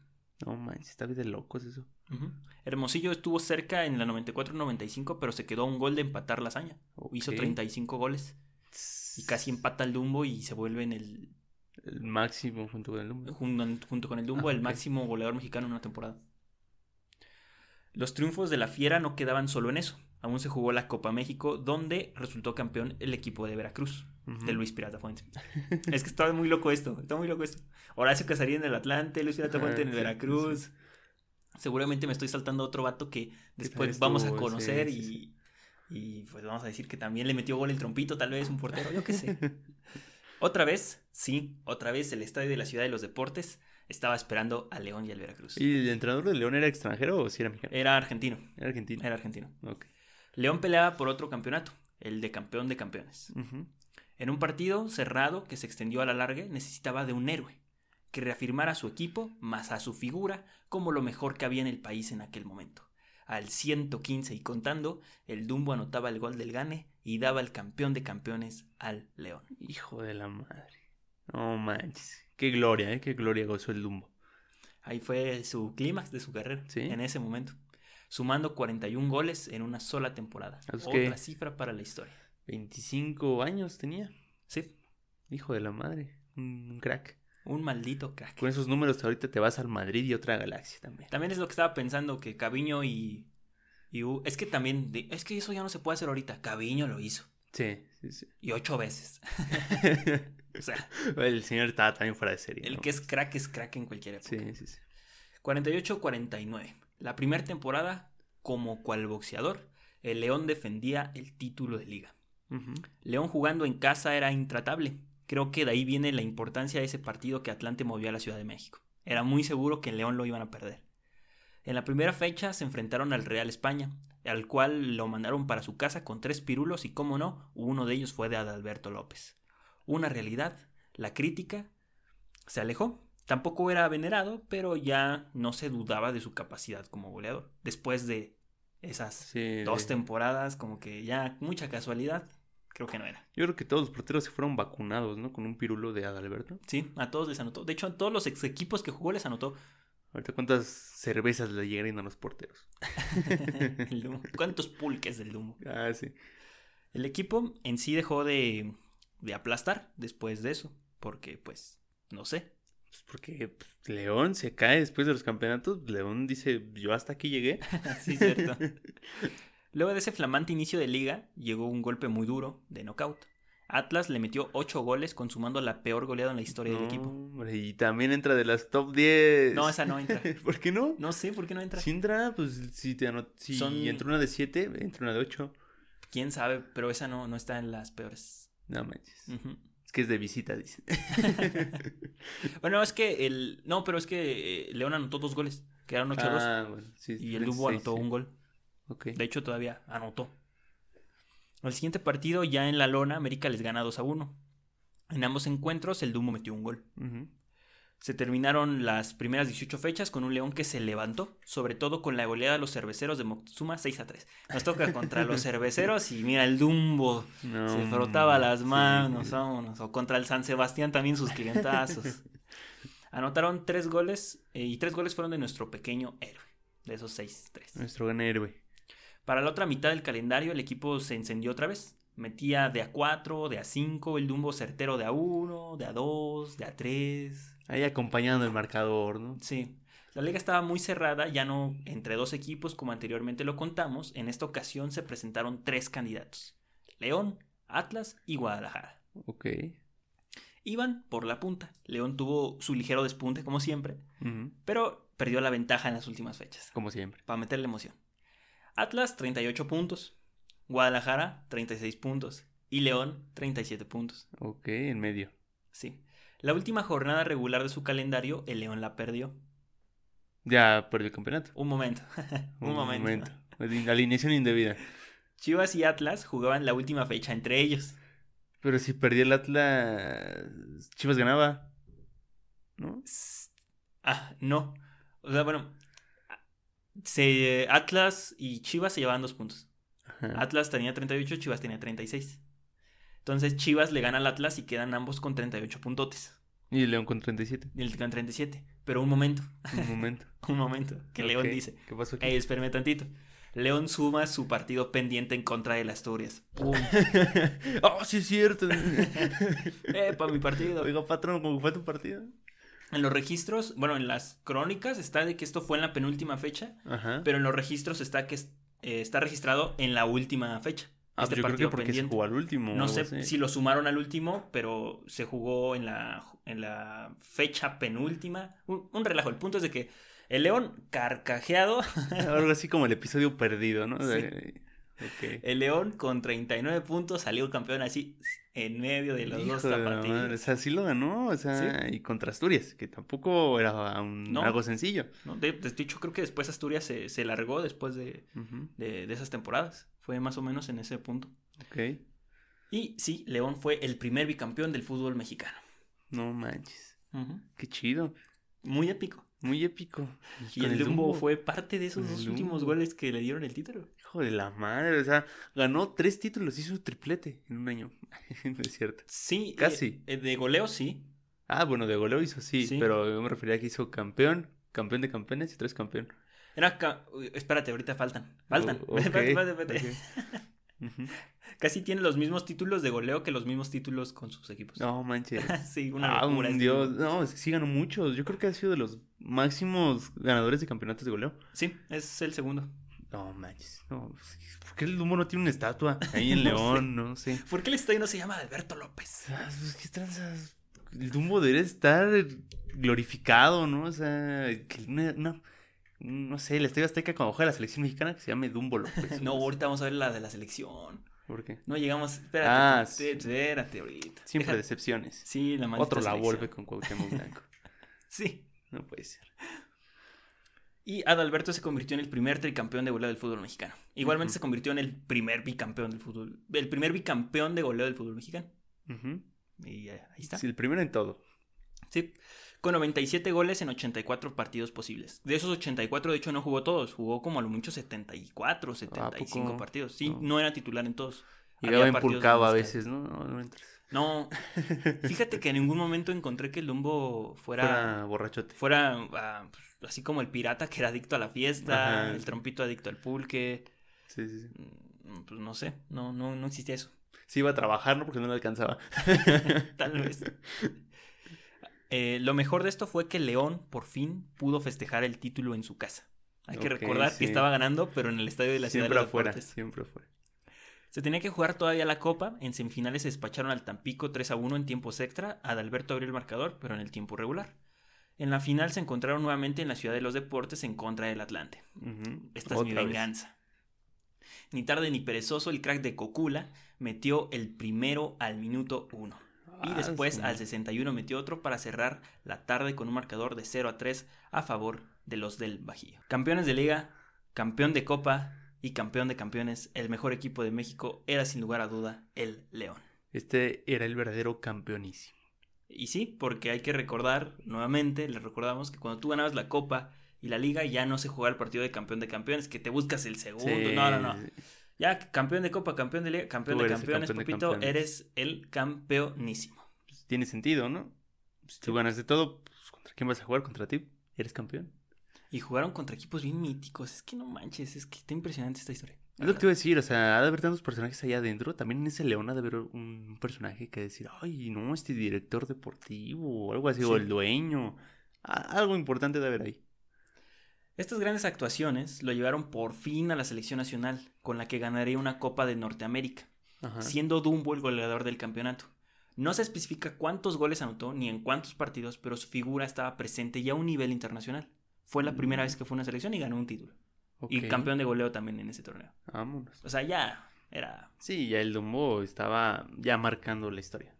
No manches, está bien de locos eso. Ujú. Hermosillo estuvo cerca en la 94-95, pero se quedó a un gol de empatar la hazaña. Hizo Ok. 35 goles y casi empata el Dumbo y se vuelve en el El máximo junto con el número. junto, junto con el Dumbo Ah, el máximo goleador mexicano en una temporada. Los triunfos de la Fiera no quedaban solo en eso. Aún se jugó la Copa México, donde resultó campeón el equipo de Veracruz, de Luis Pirata Fuente. es que está muy loco esto, está muy loco esto. Horacio Casarín en el Atlante, Luis Pirata Ah, Fuente en el sí, Veracruz. Seguramente me estoy saltando otro vato que después vamos a conocer sí, y, y pues vamos a decir que también le metió gol el trompito, tal vez un portero, yo qué sé. Otra vez, sí, otra vez el estadio de la Ciudad de los Deportes estaba esperando a León y al Veracruz. ¿Y el entrenador de León era extranjero o si era mexicano? Era argentino, Era argentino. era argentino. León peleaba por otro campeonato, el de campeón de campeones. En un partido cerrado que se extendió a la larga, necesitaba de un héroe que reafirmara a su equipo más a su figura como lo mejor que había en el país en aquel momento. Al 115 y contando, el Dumbo anotaba el gol del Gane y daba el campeón de campeones al León. Hijo de la madre. No manches. Qué gloria, ¿eh? Qué gloria gozó el Dumbo. Ahí fue su clímax de su carrera, Sí. en ese momento, sumando 41 goles en una sola temporada. Es Otra que- cifra para la historia. 25 años tenía. Sí, Hijo de la madre. Un crack. un maldito crack. Con esos números ahorita te vas al Madrid y otra galaxia también. También es lo que estaba pensando, que Caviño y... y es que también, es que eso ya no se puede hacer ahorita. Caviño lo hizo. Sí, sí, sí. Y ocho veces. o sea, el señor estaba también fuera de serie. el ¿no? que es crack es crack en cualquier época. Sí, sí, sí. 48-49. La primera temporada, como cual boxeador, el León defendía el título de liga. León jugando en casa era intratable. Creo que de ahí viene la importancia de ese partido que Atlante movió a la Ciudad de México. Era muy seguro que León lo iban a perder. En la primera fecha se enfrentaron al Real España, al cual lo mandaron para su casa con tres pirulos y, como no, uno de ellos fue de Adalberto López. Una realidad, la crítica se alejó. Tampoco era venerado, pero ya no se dudaba de su capacidad como goleador. Después de esas Sí, dos temporadas, como que ya mucha casualidad, creo que no era. Yo creo que todos los porteros se fueron vacunados, ¿no? Con un pirulo de Adalberto. Sí, a todos les anotó. De hecho, a todos los ex equipos que jugó les anotó. Ahorita, ¿cuántas cervezas le llegarían a los porteros? El. ¿Cuántos pulques del Dumo? Ah, sí. El equipo en sí dejó de, de aplastar después de eso. Porque, pues, no sé. Pues porque pues, León se cae después de los campeonatos. León dice, yo hasta aquí llegué. sí, cierto. Luego de ese flamante inicio de liga, llegó un golpe muy duro de knockout. Atlas le metió 8 goles, consumando la peor goleada en la historia del equipo. hombre, y también entra de las top 10. No, esa no entra. ¿Por qué no? No sé por qué no entra. Si entra, pues si, te anot- si Son- entra una de 7, entra una de 8. Quién sabe, pero esa no, no está en las peores. No manches. Es que es de visita, dice. Bueno, es que el. No, pero es que eh, León anotó dos goles. Quedaron 8-2. Ah, bueno, sí. y el sí, anotó sí. un gol. Ok. De hecho, todavía anotó. El siguiente partido, ya en la lona, América les gana 2 a 1. En ambos encuentros, el Dumo metió un gol. Se terminaron las primeras 18 fechas con un León que se levantó, sobre todo con la goleada de los cerveceros de Moctezuma 6 a 3. Nos toca contra los cerveceros y mira, el Dumbo No, se frotaba las sí. manos, vámonos. O contra el San Sebastián también sus clientazos. Anotaron tres goles eh, y tres goles fueron de nuestro pequeño héroe. De esos seis, tres. Nuestro gran héroe. Para la otra mitad del calendario, el equipo se encendió otra vez. Metía de a 4, de a 5, el Dumbo certero de a 1, de a 2, de a 3. Ahí acompañando el marcador, ¿no? Sí. La liga estaba muy cerrada, ya no entre dos equipos como anteriormente lo contamos. En esta ocasión se presentaron tres candidatos: León, Atlas y Guadalajara. Ok. Iban por la punta. León tuvo su ligero despunte, como siempre, pero perdió la ventaja en las últimas fechas. Como siempre. Para meterle emoción. Atlas, 38 puntos. Guadalajara, 36 puntos. Y León, 37 puntos. Ok, en medio. Sí. La última jornada regular de su calendario, el León la perdió. Ya perdió el campeonato. Un momento. Un, momento. Alineación indebida. Chivas y Atlas jugaban la última fecha entre ellos. Pero si perdía el Atlas, Chivas ganaba. ¿No? Ah, no. O sea, bueno. Se, Atlas y Chivas se llevaban dos puntos. Ajá. Atlas tenía 38, Chivas tenía 36. Entonces Chivas le gana al Atlas y quedan ambos con 38 puntotes. Y León con 37. Y el con 37. Pero un momento, Un momento. un momento. Que León dice. ¿Qué pasó aquí? Ey, espérame tantito. León suma su partido pendiente en contra de las Asturias. ¡Pum! oh, sí es cierto. ¡Eh, para mi partido! Oiga, patrón, ¿cómo fue tu partido? En los registros, bueno, en las crónicas está de que esto fue en la penúltima fecha, Ajá. pero en los registros está que eh, está registrado en la última fecha. Ah, este pues yo creo que partido porque pendiente. se jugó al último. No sé así. si lo sumaron al último, pero se jugó en la, en la fecha penúltima. Un, un relajo. El punto es de que el León carcajeado, Algo así como el episodio perdido, ¿no? Sí. De- ok. el León con 39 puntos salió campeón así en medio de los Hijo dos madre, O sea, sí lo ganó, o sea, y contra Asturias, que tampoco era un- No. algo sencillo. ¿no? De, de hecho, creo que después Asturias se, se largó después de, de, de esas temporadas. Fue más o menos en ese punto. Ok. Y sí, León fue el primer bicampeón del fútbol mexicano. No manches. Qué chido. Muy épico. Muy épico. Y Con el Dumbo Dumbo. fue parte de esos el dos últimos goles que le dieron el título. Hijo de la madre, o sea, ganó tres títulos, hizo un triplete en un año. no es cierto. Sí, Casi. eh, de goleo sí. Ah, bueno, de goleo hizo sí, Sí. pero yo me refería a que hizo campeón, campeón de campeones y tres campeón. Era ca- Uy, espérate, ahorita faltan. Faltan. O- ok, Espérate, espérate, espérate. ok. Ujú. Casi tiene los mismos títulos de goleo que los mismos títulos con sus equipos. No manches. sí, una Ah, un dios. No, es que sí ganó muchos. Yo creo que ha sido de los máximos ganadores de campeonatos de goleo. Sí, es el segundo. No manches. No, pues, ¿Por qué el Dumbo no tiene una estatua ahí en No León? No sé. ¿Por qué el estadio no se llama Alberto López? Ah, pues, ¿Qué tranzas? El Dumbo debería estar glorificado, ¿no? O sea, que una, una- no sé, el Estadio Azteca hoja de la selección mexicana que se llame Dumbo López. No, ahorita vamos a ver la de la selección. ¿Por qué? No llegamos. Espérate, Ah, espérate, sí. espérate ahorita. Siempre Deja- decepciones. Sí, la maldita Otro la selección. vuelve con Cuauhtémoc Blanco. Sí. No puede ser. Y Adalberto se convirtió en el primer tricampeón de goleo del fútbol mexicano. Igualmente se convirtió en el primer bicampeón del fútbol. El primer bicampeón de goleo del fútbol mexicano. Y eh, ahí está. Sí, el primero en todo. Sí. Con 97 goles en 84 partidos posibles. De esos 84, de hecho, no jugó todos. Jugó como a lo mucho 74, 75 poco? partidos. Sí, No. no. era titular en todos. Llegaba empulcado a veces, ¿no? No, no entras. No, fíjate que en ningún momento encontré que el Dumbo fuera, Fuera borrachote. fuera ah, pues, así como el pirata que era adicto a la fiesta, Ajá. el trompito adicto al pulque. Sí, sí, sí. Mm, Pues no sé, no, no, no existía eso. Sí iba a trabajar, ¿no? Porque no le alcanzaba. Tal vez. Eh, lo mejor de esto fue que León por fin pudo festejar el título en su casa. Hay que recordar sí. que estaba ganando, pero en el estadio de la ciudad de los afuera, Deportes. siempre afuera. Se tenía que jugar todavía la copa. En semifinales se despacharon al Tampico 3 a 1 en tiempos extra. Adalberto abrió el marcador, pero en el tiempo regular. En la final se encontraron nuevamente en la ciudad de los deportes en contra del Atlante. Esta es mi vez. venganza. Ni tarde ni perezoso, el crack de Cocula metió el primero al minuto 1. Y Ah, después sí. al 61 metió otro para cerrar la tarde con un marcador de 0 a 3 a favor de los del Bajío. Campeones de liga, campeón de copa y campeón de campeones, el mejor equipo de México era sin lugar a duda el León. Este era el verdadero campeonísimo. Y sí, porque hay que recordar nuevamente, les recordamos que cuando tú ganabas la copa y la liga ya no se jugaba el partido de campeón de campeones, que te buscas el segundo. Sí, No, no, no. Ya campeón de copa, campeón de liga, campeón Tú de campeones, campeón de papito, campeones. eres el campeonísimo. pues, tiene sentido, ¿no? Si tú ganas de todo, pues, ¿contra quién vas a jugar? ¿Contra ti? ¿Eres campeón? Y jugaron contra equipos bien míticos. Es que no manches, es que está impresionante esta historia. Es lo que te iba a decir, o sea, ha de haber tantos personajes allá adentro. También en ese león ha de haber un personaje que decir, ay, no, este director deportivo o algo así, o el dueño. Algo importante de haber ahí. Estas grandes actuaciones lo llevaron por fin a la selección nacional, con la que ganaría una Copa de Norteamérica, Ajá. siendo Dumbo el goleador del campeonato. No se especifica cuántos goles anotó ni en cuántos partidos, pero su figura estaba presente ya a un nivel internacional. Fue la primera Mm. vez que fue una selección y ganó un título. Y campeón de goleo también en ese torneo. Vámonos. O sea, ya era Sí, ya el Dumbo estaba ya marcando la historia.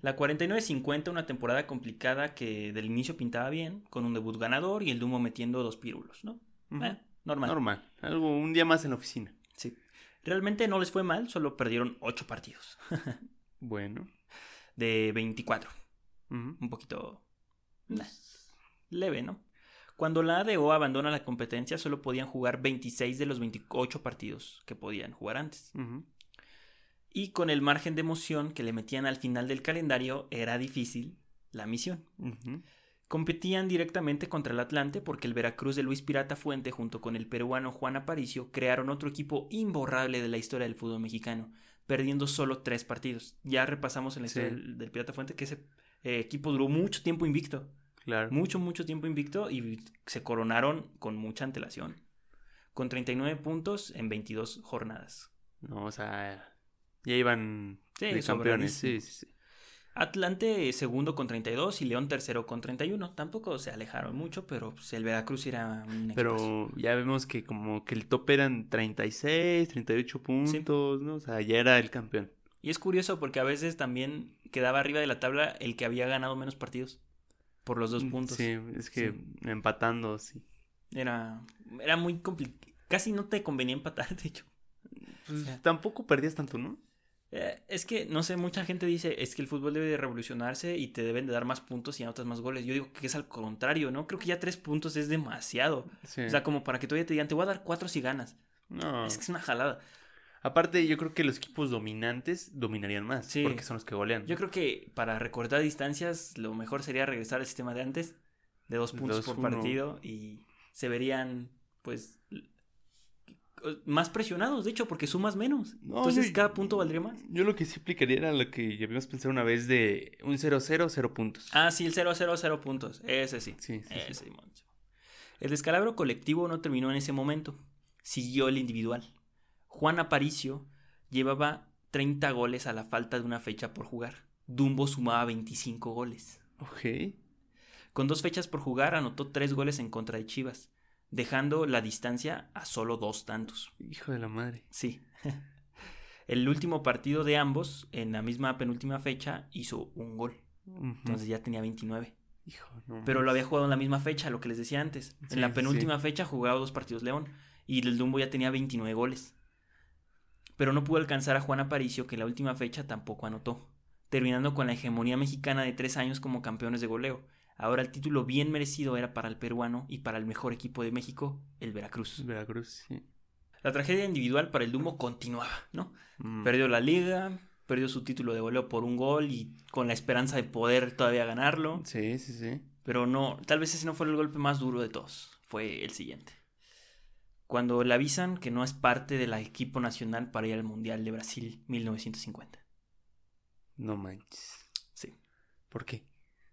La 49-50, una temporada complicada que del inicio pintaba bien, con un debut ganador y el Dumbo metiendo dos pírulos, ¿no? Eh, normal. Normal. Algo, un día más en la oficina. Sí. Realmente no les fue mal, solo perdieron ocho partidos. Bueno. de 24. Ujú. Un poquito nah, leve, ¿no? Cuando la ADO abandona la competencia, solo podían jugar 26 de los 28 partidos que podían jugar antes. Y con el margen de emoción que le metían al final del calendario, era difícil la misión. Competían directamente contra el Atlante porque el Veracruz de Luis Pirata Fuente junto con el peruano Juan Aparicio crearon otro equipo imborrable de la historia del fútbol mexicano, perdiendo solo tres partidos. Ya repasamos en la historia del Pirata Fuente que ese eh, equipo duró mucho tiempo invicto, Claro. mucho, mucho tiempo invicto y se coronaron con mucha antelación, con 39 puntos en 22 jornadas. No, o sea, ya iban Sí, de campeones. sobradísimo. Sí, sí, sí. Atlante segundo con 32 y León tercero con 31. Tampoco se alejaron mucho, pero pues, el Veracruz era un. Pero ya vemos que como que el top eran 36, 38 puntos, ¿no? O sea, ya era el campeón. Y es curioso porque a veces también quedaba arriba de la tabla el que había ganado menos partidos. Por los dos puntos. Mm, Sí, es que empatando, sí. Era, era muy complicado. Casi no te convenía empatar, de hecho. Pues sea. tampoco perdías tanto, ¿no? Eh, es que, no sé, mucha gente dice, es que el fútbol debe de revolucionarse y te deben de dar más puntos y anotas más goles. Yo digo que es al contrario, ¿no? Creo que ya tres puntos es demasiado. Sí. O sea, como para que todavía te digan, te voy a dar cuatro si ganas. no. Es que es una jalada. Aparte, yo creo que los equipos dominantes dominarían más. Sí. Porque son los que golean. Yo creo que para recortar distancias, lo mejor sería regresar al sistema de antes, de dos puntos Dos, por uno. partido, y se verían, pues, más presionados, de hecho, porque sumas menos. No, Entonces, yo- cada punto valdría más. Yo lo que sí aplicaría era lo que ya habíamos pensado una vez de un 0-0, 0 puntos. Ah, sí, el 0 0 0 puntos. Ese sí. Sí, sí, sí. Ese, Simón. El descalabro colectivo no terminó en ese momento. Siguió el individual. Juan Aparicio llevaba 30 goles a la falta de una fecha por jugar. Dumbo sumaba 25 goles. Ok. Con dos fechas por jugar, anotó tres goles en contra de Chivas, dejando la distancia a solo dos tantos. Hijo de la madre. Sí. El último partido de ambos, en la misma penúltima fecha, hizo un gol. Entonces ya tenía 29. Hijo, no. Pero lo había jugado en la misma fecha, lo que les decía antes. Sí, en la sí, penúltima fecha jugaba dos partidos León. Y el Dumbo ya tenía 29 goles. Pero no pudo alcanzar a Juan Aparicio, que en la última fecha tampoco anotó. Terminando con la hegemonía mexicana de tres años como campeones de goleo. Ahora el título bien merecido era para el peruano y para el mejor equipo de México, el Veracruz. Veracruz, sí. La tragedia individual para el Dumbo continuaba, ¿no? Mm. Perdió la liga, perdió su título de goleo por un gol y con la esperanza de poder todavía ganarlo. Sí, sí, sí. Pero no, tal vez ese no fue el golpe más duro de todos. Fue el siguiente. Cuando le avisan que no es parte del equipo nacional para ir al Mundial de Brasil 1950. No manches. Sí, ¿Por qué?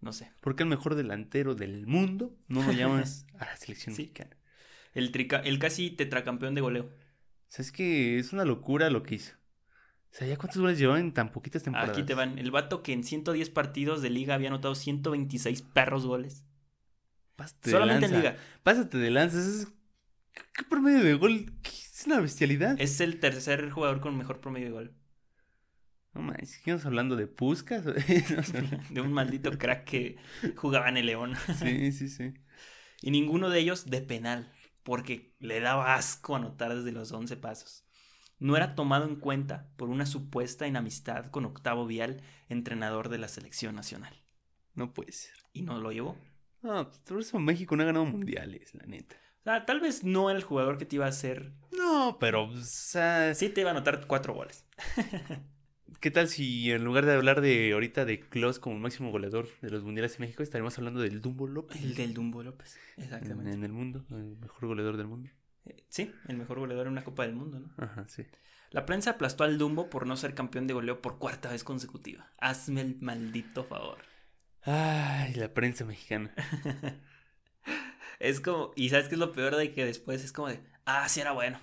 no sé. ¿Por qué el mejor delantero del mundo no lo llamas a la selección Sí. mexicana? El, trica- el casi tetracampeón de goleo. O sea, es que es una locura lo que hizo. O sea, ¿ya cuántos goles llevó en tan poquitas temporadas? Aquí te van. El vato que en 110 partidos de liga había anotado 126 perros goles. Pásate de Solamente en lanza. liga. Pásate de lanza. Es... ¿Qué promedio de gol? ¿Qué? Es una bestialidad. Es el tercer jugador con mejor promedio de gol. No manches, ¿seguimos hablando de sé. De un maldito crack que jugaba en el León. sí, sí, sí. Y ninguno de ellos de penal, porque le daba asco anotar desde los 11 pasos. No era tomado en cuenta por una supuesta enemistad con Octavo Vial, entrenador de la selección nacional. No puede ser. Y no lo llevó. No, pues, por eso México no ha ganado mundiales, la neta. Tal vez no era el jugador que te iba a hacer. No, pero, o sea, Sí, te iba a anotar cuatro goles. ¿qué tal si en lugar de hablar de ahorita de Klaus como el máximo goleador de los mundiales en México, estaremos hablando del Dumbo López? El del Dumbo López. en, Exactamente. en el mundo, el mejor goleador del mundo. Eh, Sí, el mejor goleador en una Copa del Mundo, ¿no? Ajá, sí. La prensa aplastó al Dumbo por no ser campeón de goleo por cuarta vez consecutiva. Hazme el maldito favor. Ay, la prensa mexicana. Es como, y ¿sabes qué es lo peor de que después es como de, ah, sí era bueno.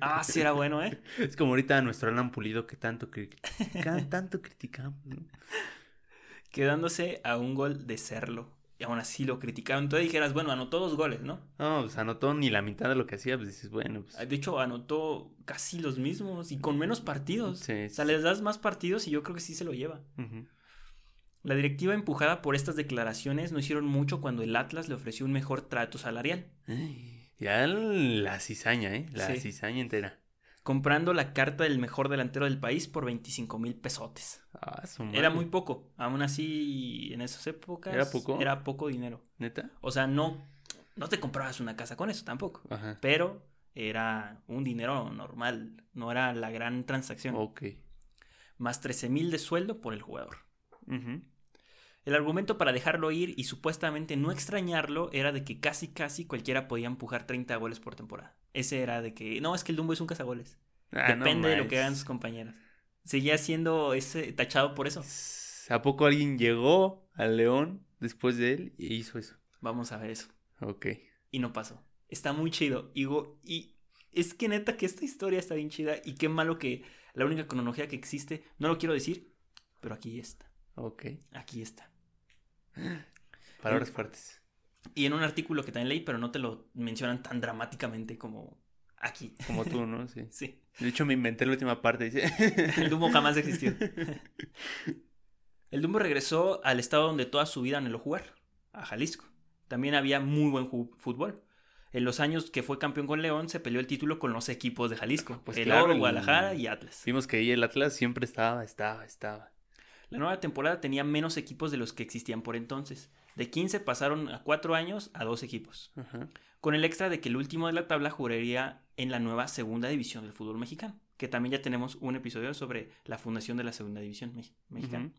Ah, sí era bueno, ¿eh? es como ahorita nuestro Alan Pulido que tanto, critica- tanto criticamos, ¿no? Quedándose a un gol de serlo. Y aún así lo criticaron. Entonces dijeras, bueno, anotó dos goles, ¿no? No, pues anotó ni la mitad de lo que hacía, pues dices, bueno, pues... De hecho, anotó casi los mismos y con menos partidos. Sí, O sea, les das más partidos y yo creo que sí se lo lleva. La directiva empujada por estas declaraciones no hicieron mucho cuando el Atlas le ofreció un mejor trato salarial. Ay, Ya la cizaña, ¿eh? La Sí. cizaña entera. comprando la carta del mejor delantero del país por 25 mil pesotes. Ah, Era muy poco. Aún así, en esas épocas. ¿Era poco? Era poco dinero. ¿Neta? O sea, no, no te comprabas una casa con eso tampoco. Ajá. Pero era un dinero normal. No era la gran transacción. Ok. Más 13 mil de sueldo por el jugador. Ujú. El argumento para dejarlo ir y supuestamente no extrañarlo era de que casi casi cualquiera podía empujar 30 goles por temporada. Ese era de que, no, es que el Dumbo es un cazagoles. Ah, no Depende de lo que hagan sus compañeros. Seguía siendo ese tachado por eso. ¿A poco alguien llegó al León después de él y hizo eso? Vamos a ver eso. Ok. Y no pasó. Está muy chido. Y, y es que neta que esta historia está bien chida. Y qué malo que la única cronología que existe, no lo quiero decir, pero aquí está. Ok. Aquí está. Palabras fuertes. Y en un artículo que también leí, pero no te lo mencionan tan dramáticamente como aquí. Como tú, ¿no? Sí. Sí. De hecho, me inventé la última parte. Dice. El Dumbo jamás existió. El Dumbo regresó al estado donde toda su vida anheló jugar, a Jalisco. También había muy buen fútbol. En los años que fue campeón con León, se peleó el título con los equipos de Jalisco. Pues el claro, Oro, Guadalajara y Atlas. Vimos que ahí el Atlas siempre estaba, estaba, estaba. La nueva temporada tenía menos equipos de los que existían por entonces. De 15 pasaron a 4 años a 2 equipos. Con el extra de que el último de la tabla jugaría en la nueva segunda división del fútbol mexicano. Que también ya tenemos un episodio sobre la fundación de la segunda división me- mexicana.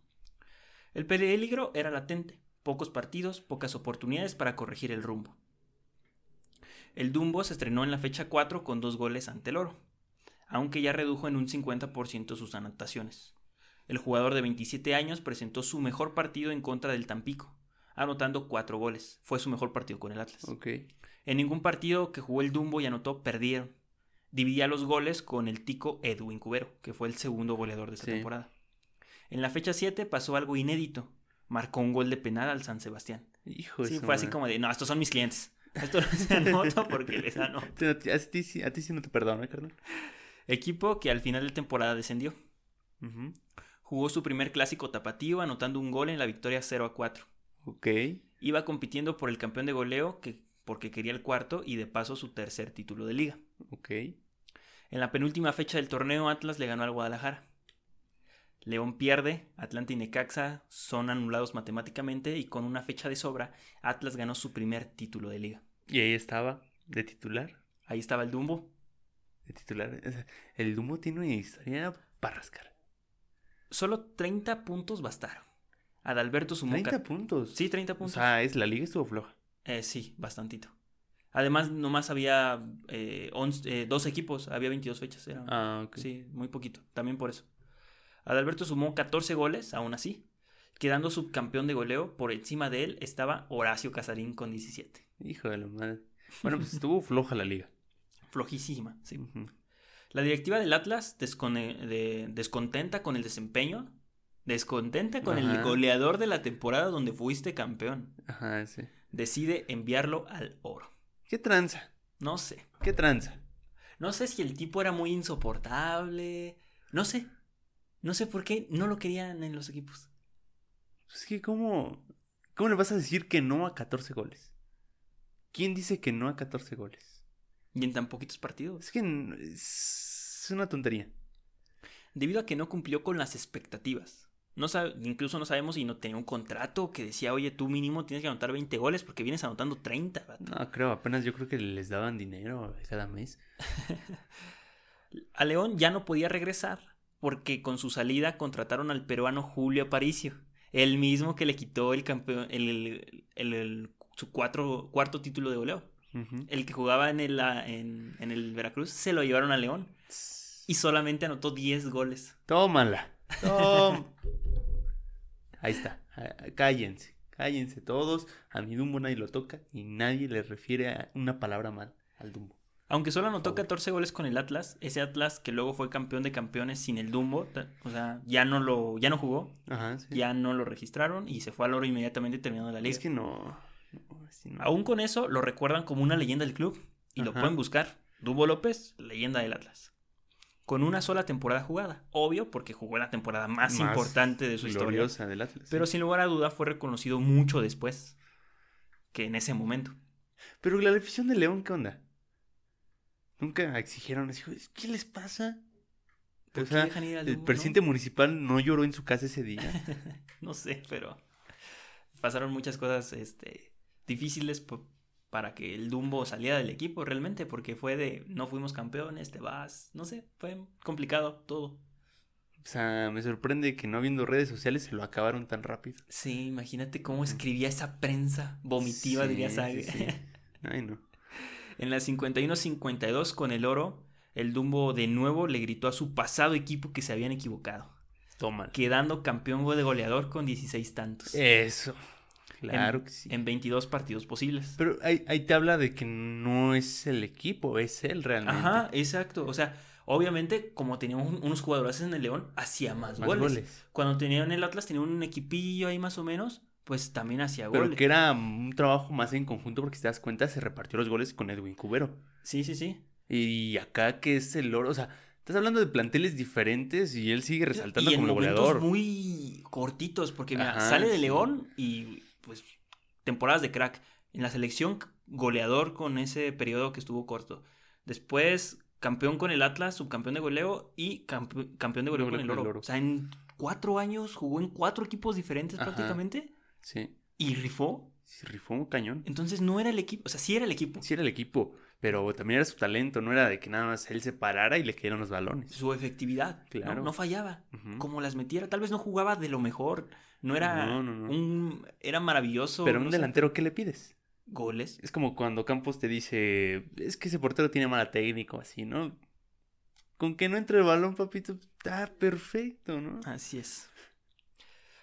El peligro era latente. Pocos partidos, pocas oportunidades para corregir el rumbo. El Dumbo se estrenó en la fecha 4 con dos goles ante el Oro, aunque ya redujo en un 50% sus anotaciones. El jugador de 27 años presentó su mejor partido en contra del Tampico, anotando cuatro goles. Fue su mejor partido con el Atlas. Ok. En ningún partido que jugó el Dumbo y anotó, perdieron. Dividía los goles con el tico Edwin Cubero, que fue el segundo goleador de esta Sí. temporada. En la fecha 7 pasó algo inédito. Marcó un gol de penal al San Sebastián. Hijo Sí, fue así como de, no, estos son mis clientes. Esto no se anota porque les anoto. A ti, a ti sí- no te perdono, ¿eh, carnal? Equipo que al final de temporada descendió. Ujú. Jugó su primer clásico tapatío anotando un gol en la victoria 0 a 4. Ok. Iba compitiendo por el campeón de goleo que, porque quería el cuarto y de paso su tercer título de liga. Ok. En la penúltima fecha del torneo, Atlas le ganó al Guadalajara. León pierde, Atlanta y Necaxa son anulados matemáticamente y con una fecha de sobra, Atlas ganó su primer título de liga. Y ahí estaba, de titular. Ahí estaba el Dumbo. De titular. El Dumo tiene una historia para rascar. Solo 30 puntos bastaron. Adalberto sumó... 30 ca- puntos. Sí, 30 O puntos. sea, es la liga estuvo floja. Eh, sí, bastantito. Además, nomás había eh, 11 eh, dos equipos, había 22 fechas. Era, Ah, ok. Sí, muy poquito, también por eso. Adalberto sumó 14 goles, aún así, quedando subcampeón de goleo. Por encima de él estaba Horacio Casarín con 17. Hijo de la madre. Bueno, pues estuvo floja la liga. Flojísima, sí. Ujú. La directiva del Atlas, de- descontenta con el desempeño, descontenta con el goleador de la temporada donde fuiste campeón, Ajá, sí. decide enviarlo al oro. ¿Qué tranza? No sé. ¿Qué tranza? No sé si el tipo era muy insoportable. No sé. No sé por qué no lo querían en los equipos. Es que, ¿cómo, ¿cómo le vas a decir que no a 14 goles? ¿Quién dice que no a 14 goles? Y en tan poquitos partidos. Es que es una tontería. Debido a que no cumplió con las expectativas. No sabe- incluso no sabemos si no tenía un contrato que decía, oye, tú mínimo tienes que anotar 20 goles porque vienes anotando 30. vato". No, creo, apenas yo creo que les daban dinero cada mes. A León ya no podía regresar porque con su salida contrataron al peruano Julio Aparicio. El mismo que le quitó el campeón, el, el- el- el- su cuatro, cuarto título de goleo. El que jugaba en el, ah, en, en el Veracruz se lo llevaron a León y solamente anotó 10 goles. Tómala. Tóm. Ahí está. Ah, Cállense. Cállense todos. A mi Dumbo nadie lo toca y nadie le refiere a una palabra mal al Dumbo. Aunque solo anotó favor. 14 goles con el Atlas, ese Atlas que luego fue campeón de campeones sin el Dumbo, o sea, ya no lo ya no jugó, Ajá, sí. ya no lo registraron y se fue al oro inmediatamente terminando la liga. Es que no. No. Aún con eso lo recuerdan como una leyenda del club y lo pueden buscar. Dumbo López, leyenda del Atlas. Con una sola temporada jugada, obvio porque jugó la temporada más, Más importante de su historia. gloriosa del Atlas. Pero sí. sin lugar a duda fue reconocido mucho después que en ese momento. Pero la afición de León, ¿qué onda? Nunca exigieron ¿qué les pasa? ¿Por O qué sea, dejan ir al el no? presidente municipal no lloró en su casa ese día. no sé, pero pasaron muchas cosas este, difíciles para que el Dumbo saliera del equipo realmente, porque fue de no fuimos campeones, te vas, no sé, fue complicado todo. O sea, me sorprende que no habiendo redes sociales se lo acabaron tan rápido. Sí, imagínate cómo escribía esa prensa vomitiva, Sí, diría sí. Ay, no. En la 51-52 con el oro, el Dumbo de nuevo le gritó a su pasado equipo que se habían equivocado, Tómala. quedando campeón de goleador con 16 tantos. Eso. Claro en, que sí. En 22 partidos posibles. Pero ahí, ahí te habla de que no es el equipo, es él realmente. Ajá, exacto. O sea, obviamente, como teníamos un- unos jugadores en el León, hacía más, Más goles. goles. Cuando tenían el Atlas, tenía un equipillo ahí más o menos, pues también hacía Pero goles. que era un trabajo más en conjunto porque si te das cuenta se repartió los goles con Edwin Cubero. Sí, sí, sí. Y acá que es el oro, o sea, estás hablando de planteles diferentes y él sigue resaltando y en como momentos goleador. muy cortitos, porque mira, Ajá, sale de sí. León y pues temporadas de crack. En la selección, goleador con ese periodo que estuvo corto. Después, campeón con el Atlas, subcampeón de goleo y campe- campeón de goleo con el oro. O sea, en cuatro años jugó en cuatro equipos diferentes Ajá. prácticamente Sí, y rifó. sí, rifó un cañón. Entonces no era el equipo, o sea, sí era el equipo. Sí era el equipo, pero también era su talento, no era de que nada más él se parara y le cayeran los balones. Su efectividad. Claro. no, fallaba. Como las metiera, tal vez no jugaba de lo mejor. No era No, no, no. un. Era maravilloso. Pero a un sé, delantero, ¿qué le pides? goles. Es como cuando Campos te dice, es que ese portero tiene mala técnica o así, ¿no? Con que no entre el balón, papito, está perfecto, ¿no? Así es.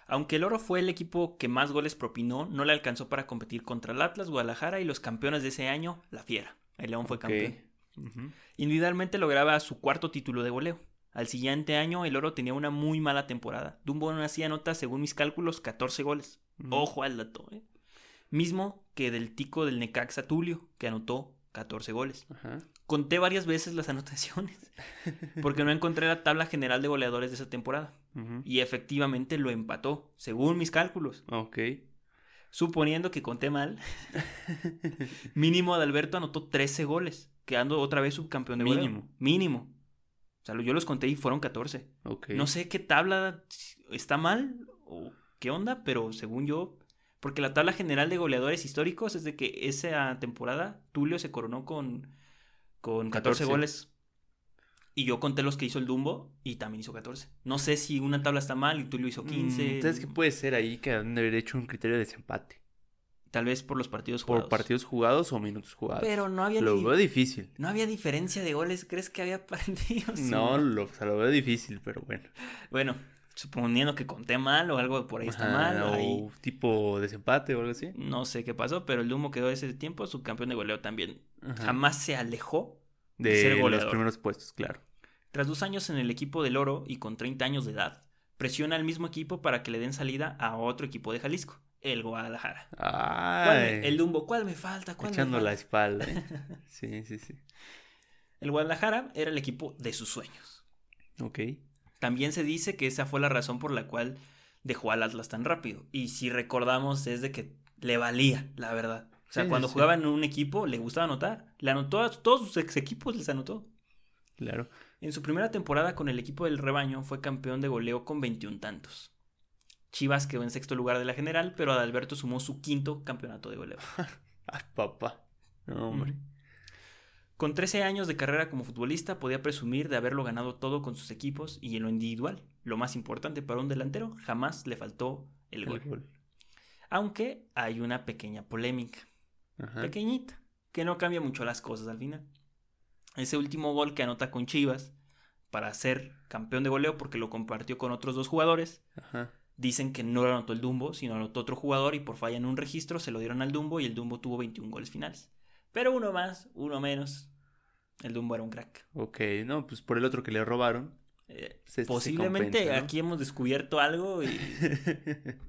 Aunque el Oro fue el equipo que más goles propinó, no le alcanzó para competir contra el Atlas, Guadalajara y los campeones de ese año, la Fiera. El León fue campeón. Individualmente lograba su cuarto título de goleo. Al siguiente año, el Oro tenía una muy mala temporada. Dumbo no hacía nota, según mis cálculos, 14 goles. Ojo al dato, ¿eh? Mismo que del tico del Necaxa Tulio, que anotó 14 goles. Ajá. Conté varias veces las anotaciones, porque no encontré la tabla general de goleadores de esa temporada. Y efectivamente lo empató, según mis cálculos. Ok. Suponiendo que conté mal, mínimo Adalberto anotó 13 goles, quedando otra vez subcampeón de goleo. Mínimo. O sea, yo los conté y fueron 14. Ok. No sé qué tabla está mal o qué onda, pero según yo, porque la tabla general de goleadores históricos es de que esa temporada Tulio se coronó con, con 14, 14. goles. Y yo conté los que hizo el Dumbo y también hizo 14. No sé si una tabla está mal y Tulio hizo 15. Mm, ¿Sabes qué puede ser ahí que han de haber hecho un criterio de desempate? Tal vez por los partidos ¿Por jugados. partidos jugados o minutos jugados? Pero no había, Lo ni- veo difícil. no había diferencia de goles. ¿Crees que había partidos? No, lo, o sea, lo veo difícil, pero bueno. Bueno, suponiendo que conté mal o algo por ahí está mal. o ahí tipo desempate o algo así. No sé qué pasó, pero el Dumbo quedó ese tiempo subcampeón de goleo también. Ajá. Jamás se alejó. de ser los goleador. primeros puestos, claro. Tras dos años en el equipo del Oro y con 30 años de edad, presiona al mismo equipo para que le den salida a otro equipo de Jalisco, el Guadalajara. ¿Cuál me- el Dumbo, ¿cuál me falta? ¿Cuál me echando la falta? espalda. ¿eh? Sí, sí, sí. El Guadalajara era el equipo de sus sueños. Ok. También se dice que esa fue la razón por la cual dejó al Atlas tan rápido. Y si recordamos es de que le valía, la verdad. O sea, sí, cuando sí. jugaba en un equipo le gustaba anotar. Le anotó a todos sus ex equipos, les anotó. Claro. En su primera temporada con el equipo del rebaño fue campeón de goleo con 21 tantos. Chivas quedó en sexto lugar de la general, pero Adalberto sumó su quinto campeonato de goleo. Ay, papá. No, hombre. Con 13 años de carrera como futbolista podía presumir de haberlo ganado todo con sus equipos y en lo individual, lo más importante para un delantero, jamás le faltó el El gol. gol. Aunque hay una pequeña polémica, Ajá. pequeñita, que no cambia mucho las cosas al final. Ese último gol que anota con Chivas para ser campeón de goleo porque lo compartió con otros dos jugadores, Ajá. Dicen que no lo anotó el Dumbo, sino anotó otro jugador y por falla en un registro se lo dieron al Dumbo y el Dumbo tuvo 21 goles finales. Pero uno más, uno menos. El Dumbo era un crack. Ok, no, pues por el otro que le robaron. Eh, se- se posiblemente compensa, ¿no? aquí hemos descubierto algo y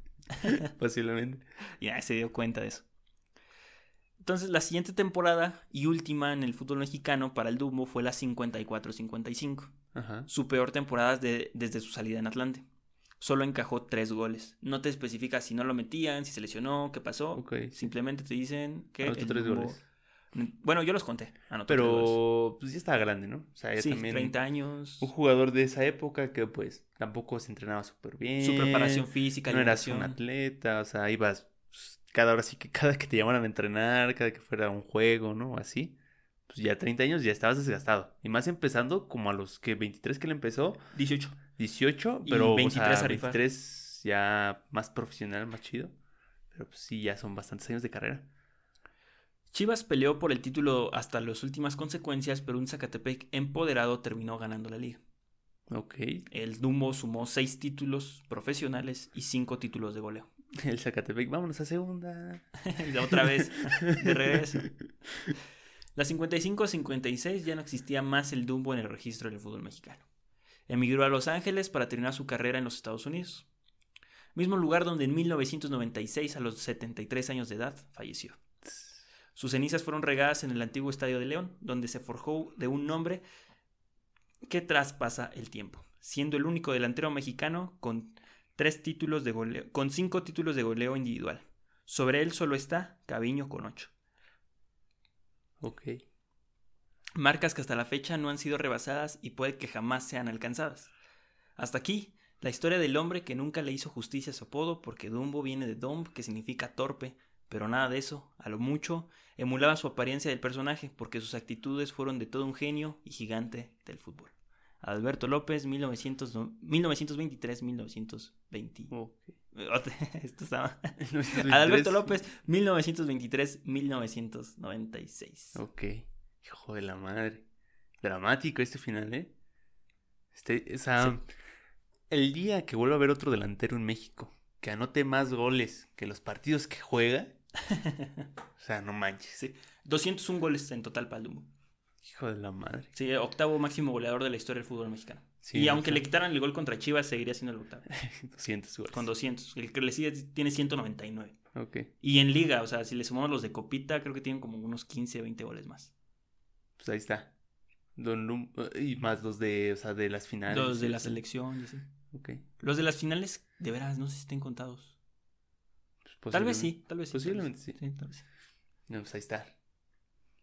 Posiblemente. ya se dio cuenta de eso. Entonces la siguiente temporada y última en el fútbol mexicano para el Dumbo fue la 54-55. Ajá. Su peor temporada de- desde su salida en Atlante. Solo encajó tres goles. No te especifica si no lo metían, si se lesionó, qué pasó. Ok. Simplemente te dicen que Anotó tres goles. Bueno, yo los conté. anotó tres goles. Pero pues ya estaba grande, ¿no? O sea, ya Sí, también 30 años. un jugador de esa época que pues tampoco se entrenaba súper bien. Su preparación física, No eras un atleta, o sea, ibas pues, cada hora sí que cada que te llamaran a entrenar, cada que fuera un juego, ¿no? Así. Pues ya 30 años ya estabas desgastado. Y más empezando como a los que 23 que le empezó, 18. 18, Y pero 23 o sea, a rifar. 23 ya más profesional, más chido. Pero pues sí, ya son bastantes años de carrera. Chivas peleó por el título hasta las últimas consecuencias, pero un Zacatepec empoderado terminó ganando la liga. Ok. El Dumbo sumó 6 títulos profesionales y 5 títulos de goleo. El Zacatepec, vámonos a segunda. Y Otra vez, de regreso. La 55-56 ya no existía más el Dumbo en el registro del fútbol mexicano. Emigró a Los Ángeles para terminar su carrera en los Estados Unidos. Mismo lugar donde en 1996, a los 73 años de edad, falleció. Sus cenizas fueron regadas en el antiguo Estadio de León, donde se forjó de un nombre que traspasa el tiempo, siendo el único delantero mexicano con tres títulos de goleo, con cinco títulos de goleo individual. Sobre él solo está Caviño con ocho. Ok. Marcas que hasta la fecha no han sido rebasadas y puede que jamás sean alcanzadas. Hasta aquí, la historia del hombre que nunca le hizo justicia a su apodo porque Dumbo viene de Dumb, que significa torpe, pero nada de eso, a lo mucho, emulaba su apariencia del personaje porque sus actitudes fueron de todo un genio y gigante del fútbol. Alberto López, 1900 no- 1923-1920. Ok. Esto estaba... 1923. Adalberto López, 1923-1996. Ok. Hijo de la madre. Dramático este final, ¿eh? Este, o sea, Sí. el día que vuelva a haber otro delantero en México que anote más goles que los partidos que juega, o sea, no manches. Sí, 201 goles en total para el Dumbo. Hijo de la madre. Sí, octavo máximo goleador de la historia del fútbol mexicano. Sí, y aunque le quitaran el gol contra Chivas, seguiría siendo el octavo. 200 goles. Con 200. El que le sigue tiene 199. Ok. Y en liga, o sea, si le sumamos los de Copita, creo que tienen como unos 15, 20 goles más. Pues ahí está. Don Lum- y más los de, o sea, de las finales. Los de la selección, así. Ok. Los de las finales, de veras, no sé si estén contados. Pues Tal vez sí, tal vez sí. Posiblemente sí. tal vez sí. No, pues ahí está.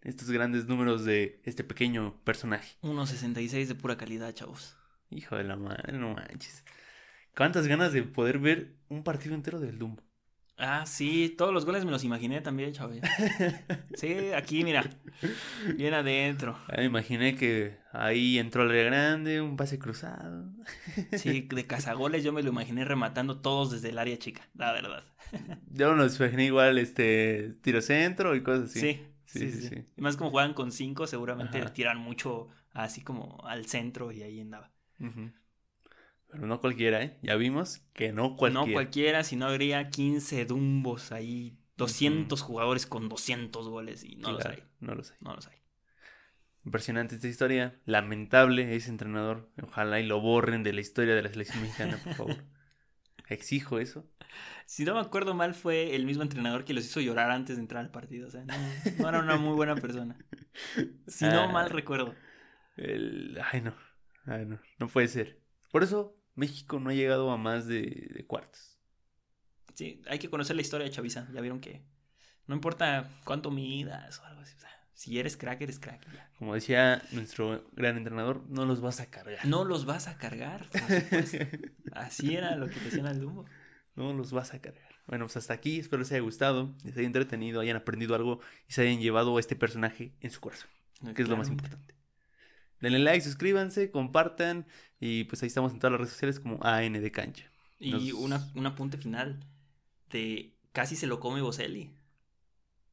Estos grandes números de este pequeño personaje. 1.66 de pura calidad, chavos. Hijo de la madre, no manches. ¿Cuántas ganas de poder ver un partido entero del Dumbo? Ah, sí, todos los goles me los imaginé también, chavos. Sí, aquí, mira. Bien adentro. Ah, me imaginé que ahí entró el Grande, un pase cruzado. Sí, de cazagoles yo me lo imaginé rematando todos desde el área chica, la verdad. Yo nos imaginé igual este tiro centro y cosas así. Sí, Sí, sí, sí, sí. sí. Y más como juegan con cinco, seguramente Ajá. tiran mucho así como al centro y ahí andaba. Ujú. Pero no cualquiera, ¿eh? Ya vimos que no cualquiera. No cualquiera, si no habría 15 dumbos ahí, 200 jugadores con 200 goles y no los hay. No los hay. No los hay. Impresionante esta historia. Lamentable ese entrenador. Ojalá y lo borren de la historia de la selección mexicana, por favor. Exijo eso. Si no me acuerdo mal, fue el mismo entrenador que los hizo llorar antes de entrar al partido. O sea, no, no era una muy buena persona. Si no Ah. mal recuerdo. El- Ay, no. Ay, no. No puede ser. Por eso México no ha llegado a más de, de cuartos. Sí, hay que conocer la historia de Chavisa. Ya vieron que no importa cuánto midas o algo así. o sea, si eres crack, eres crack. ya. Como decía nuestro gran entrenador, no los vas a cargar. No los vas a cargar. Así era lo que decían al Dumbo. No los vas a cargar. Bueno, pues hasta aquí. Espero les haya gustado, les haya entretenido, hayan aprendido algo y se hayan llevado a este personaje en su corazón, que es lo más importante. Denle like, suscríbanse, compartan y pues ahí estamos en todas las redes sociales como AN de Cancha. Y una, un apunte final de casi se lo come Boselli.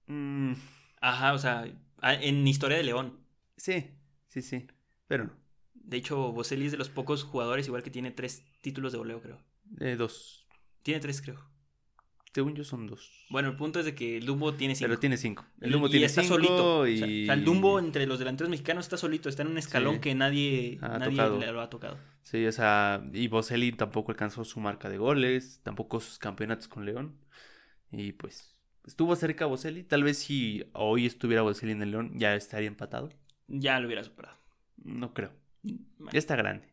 Mm, Ajá, o sea, en Historia de León. sí, sí, sí, pero no. De hecho, Boselli es de los pocos jugadores igual que tiene tres títulos de goleo, creo. Eh, dos. Tiene tres, creo. Según yo son dos. Bueno, el punto es de que el Dumbo tiene cinco. Pero tiene cinco. El Dumbo y tiene está cinco solito. y... O sea, el Dumbo entre los delanteros mexicanos está solito, está en un escalón Sí. que nadie, Ha nadie le lo ha tocado. Sí, o sea, y Boselli tampoco alcanzó su marca de goles, tampoco sus campeonatos con León. Y pues estuvo cerca Boselli. Tal vez si hoy estuviera Boselli en el León ya estaría empatado. Ya lo hubiera superado. No creo. Bueno, Ya está grande.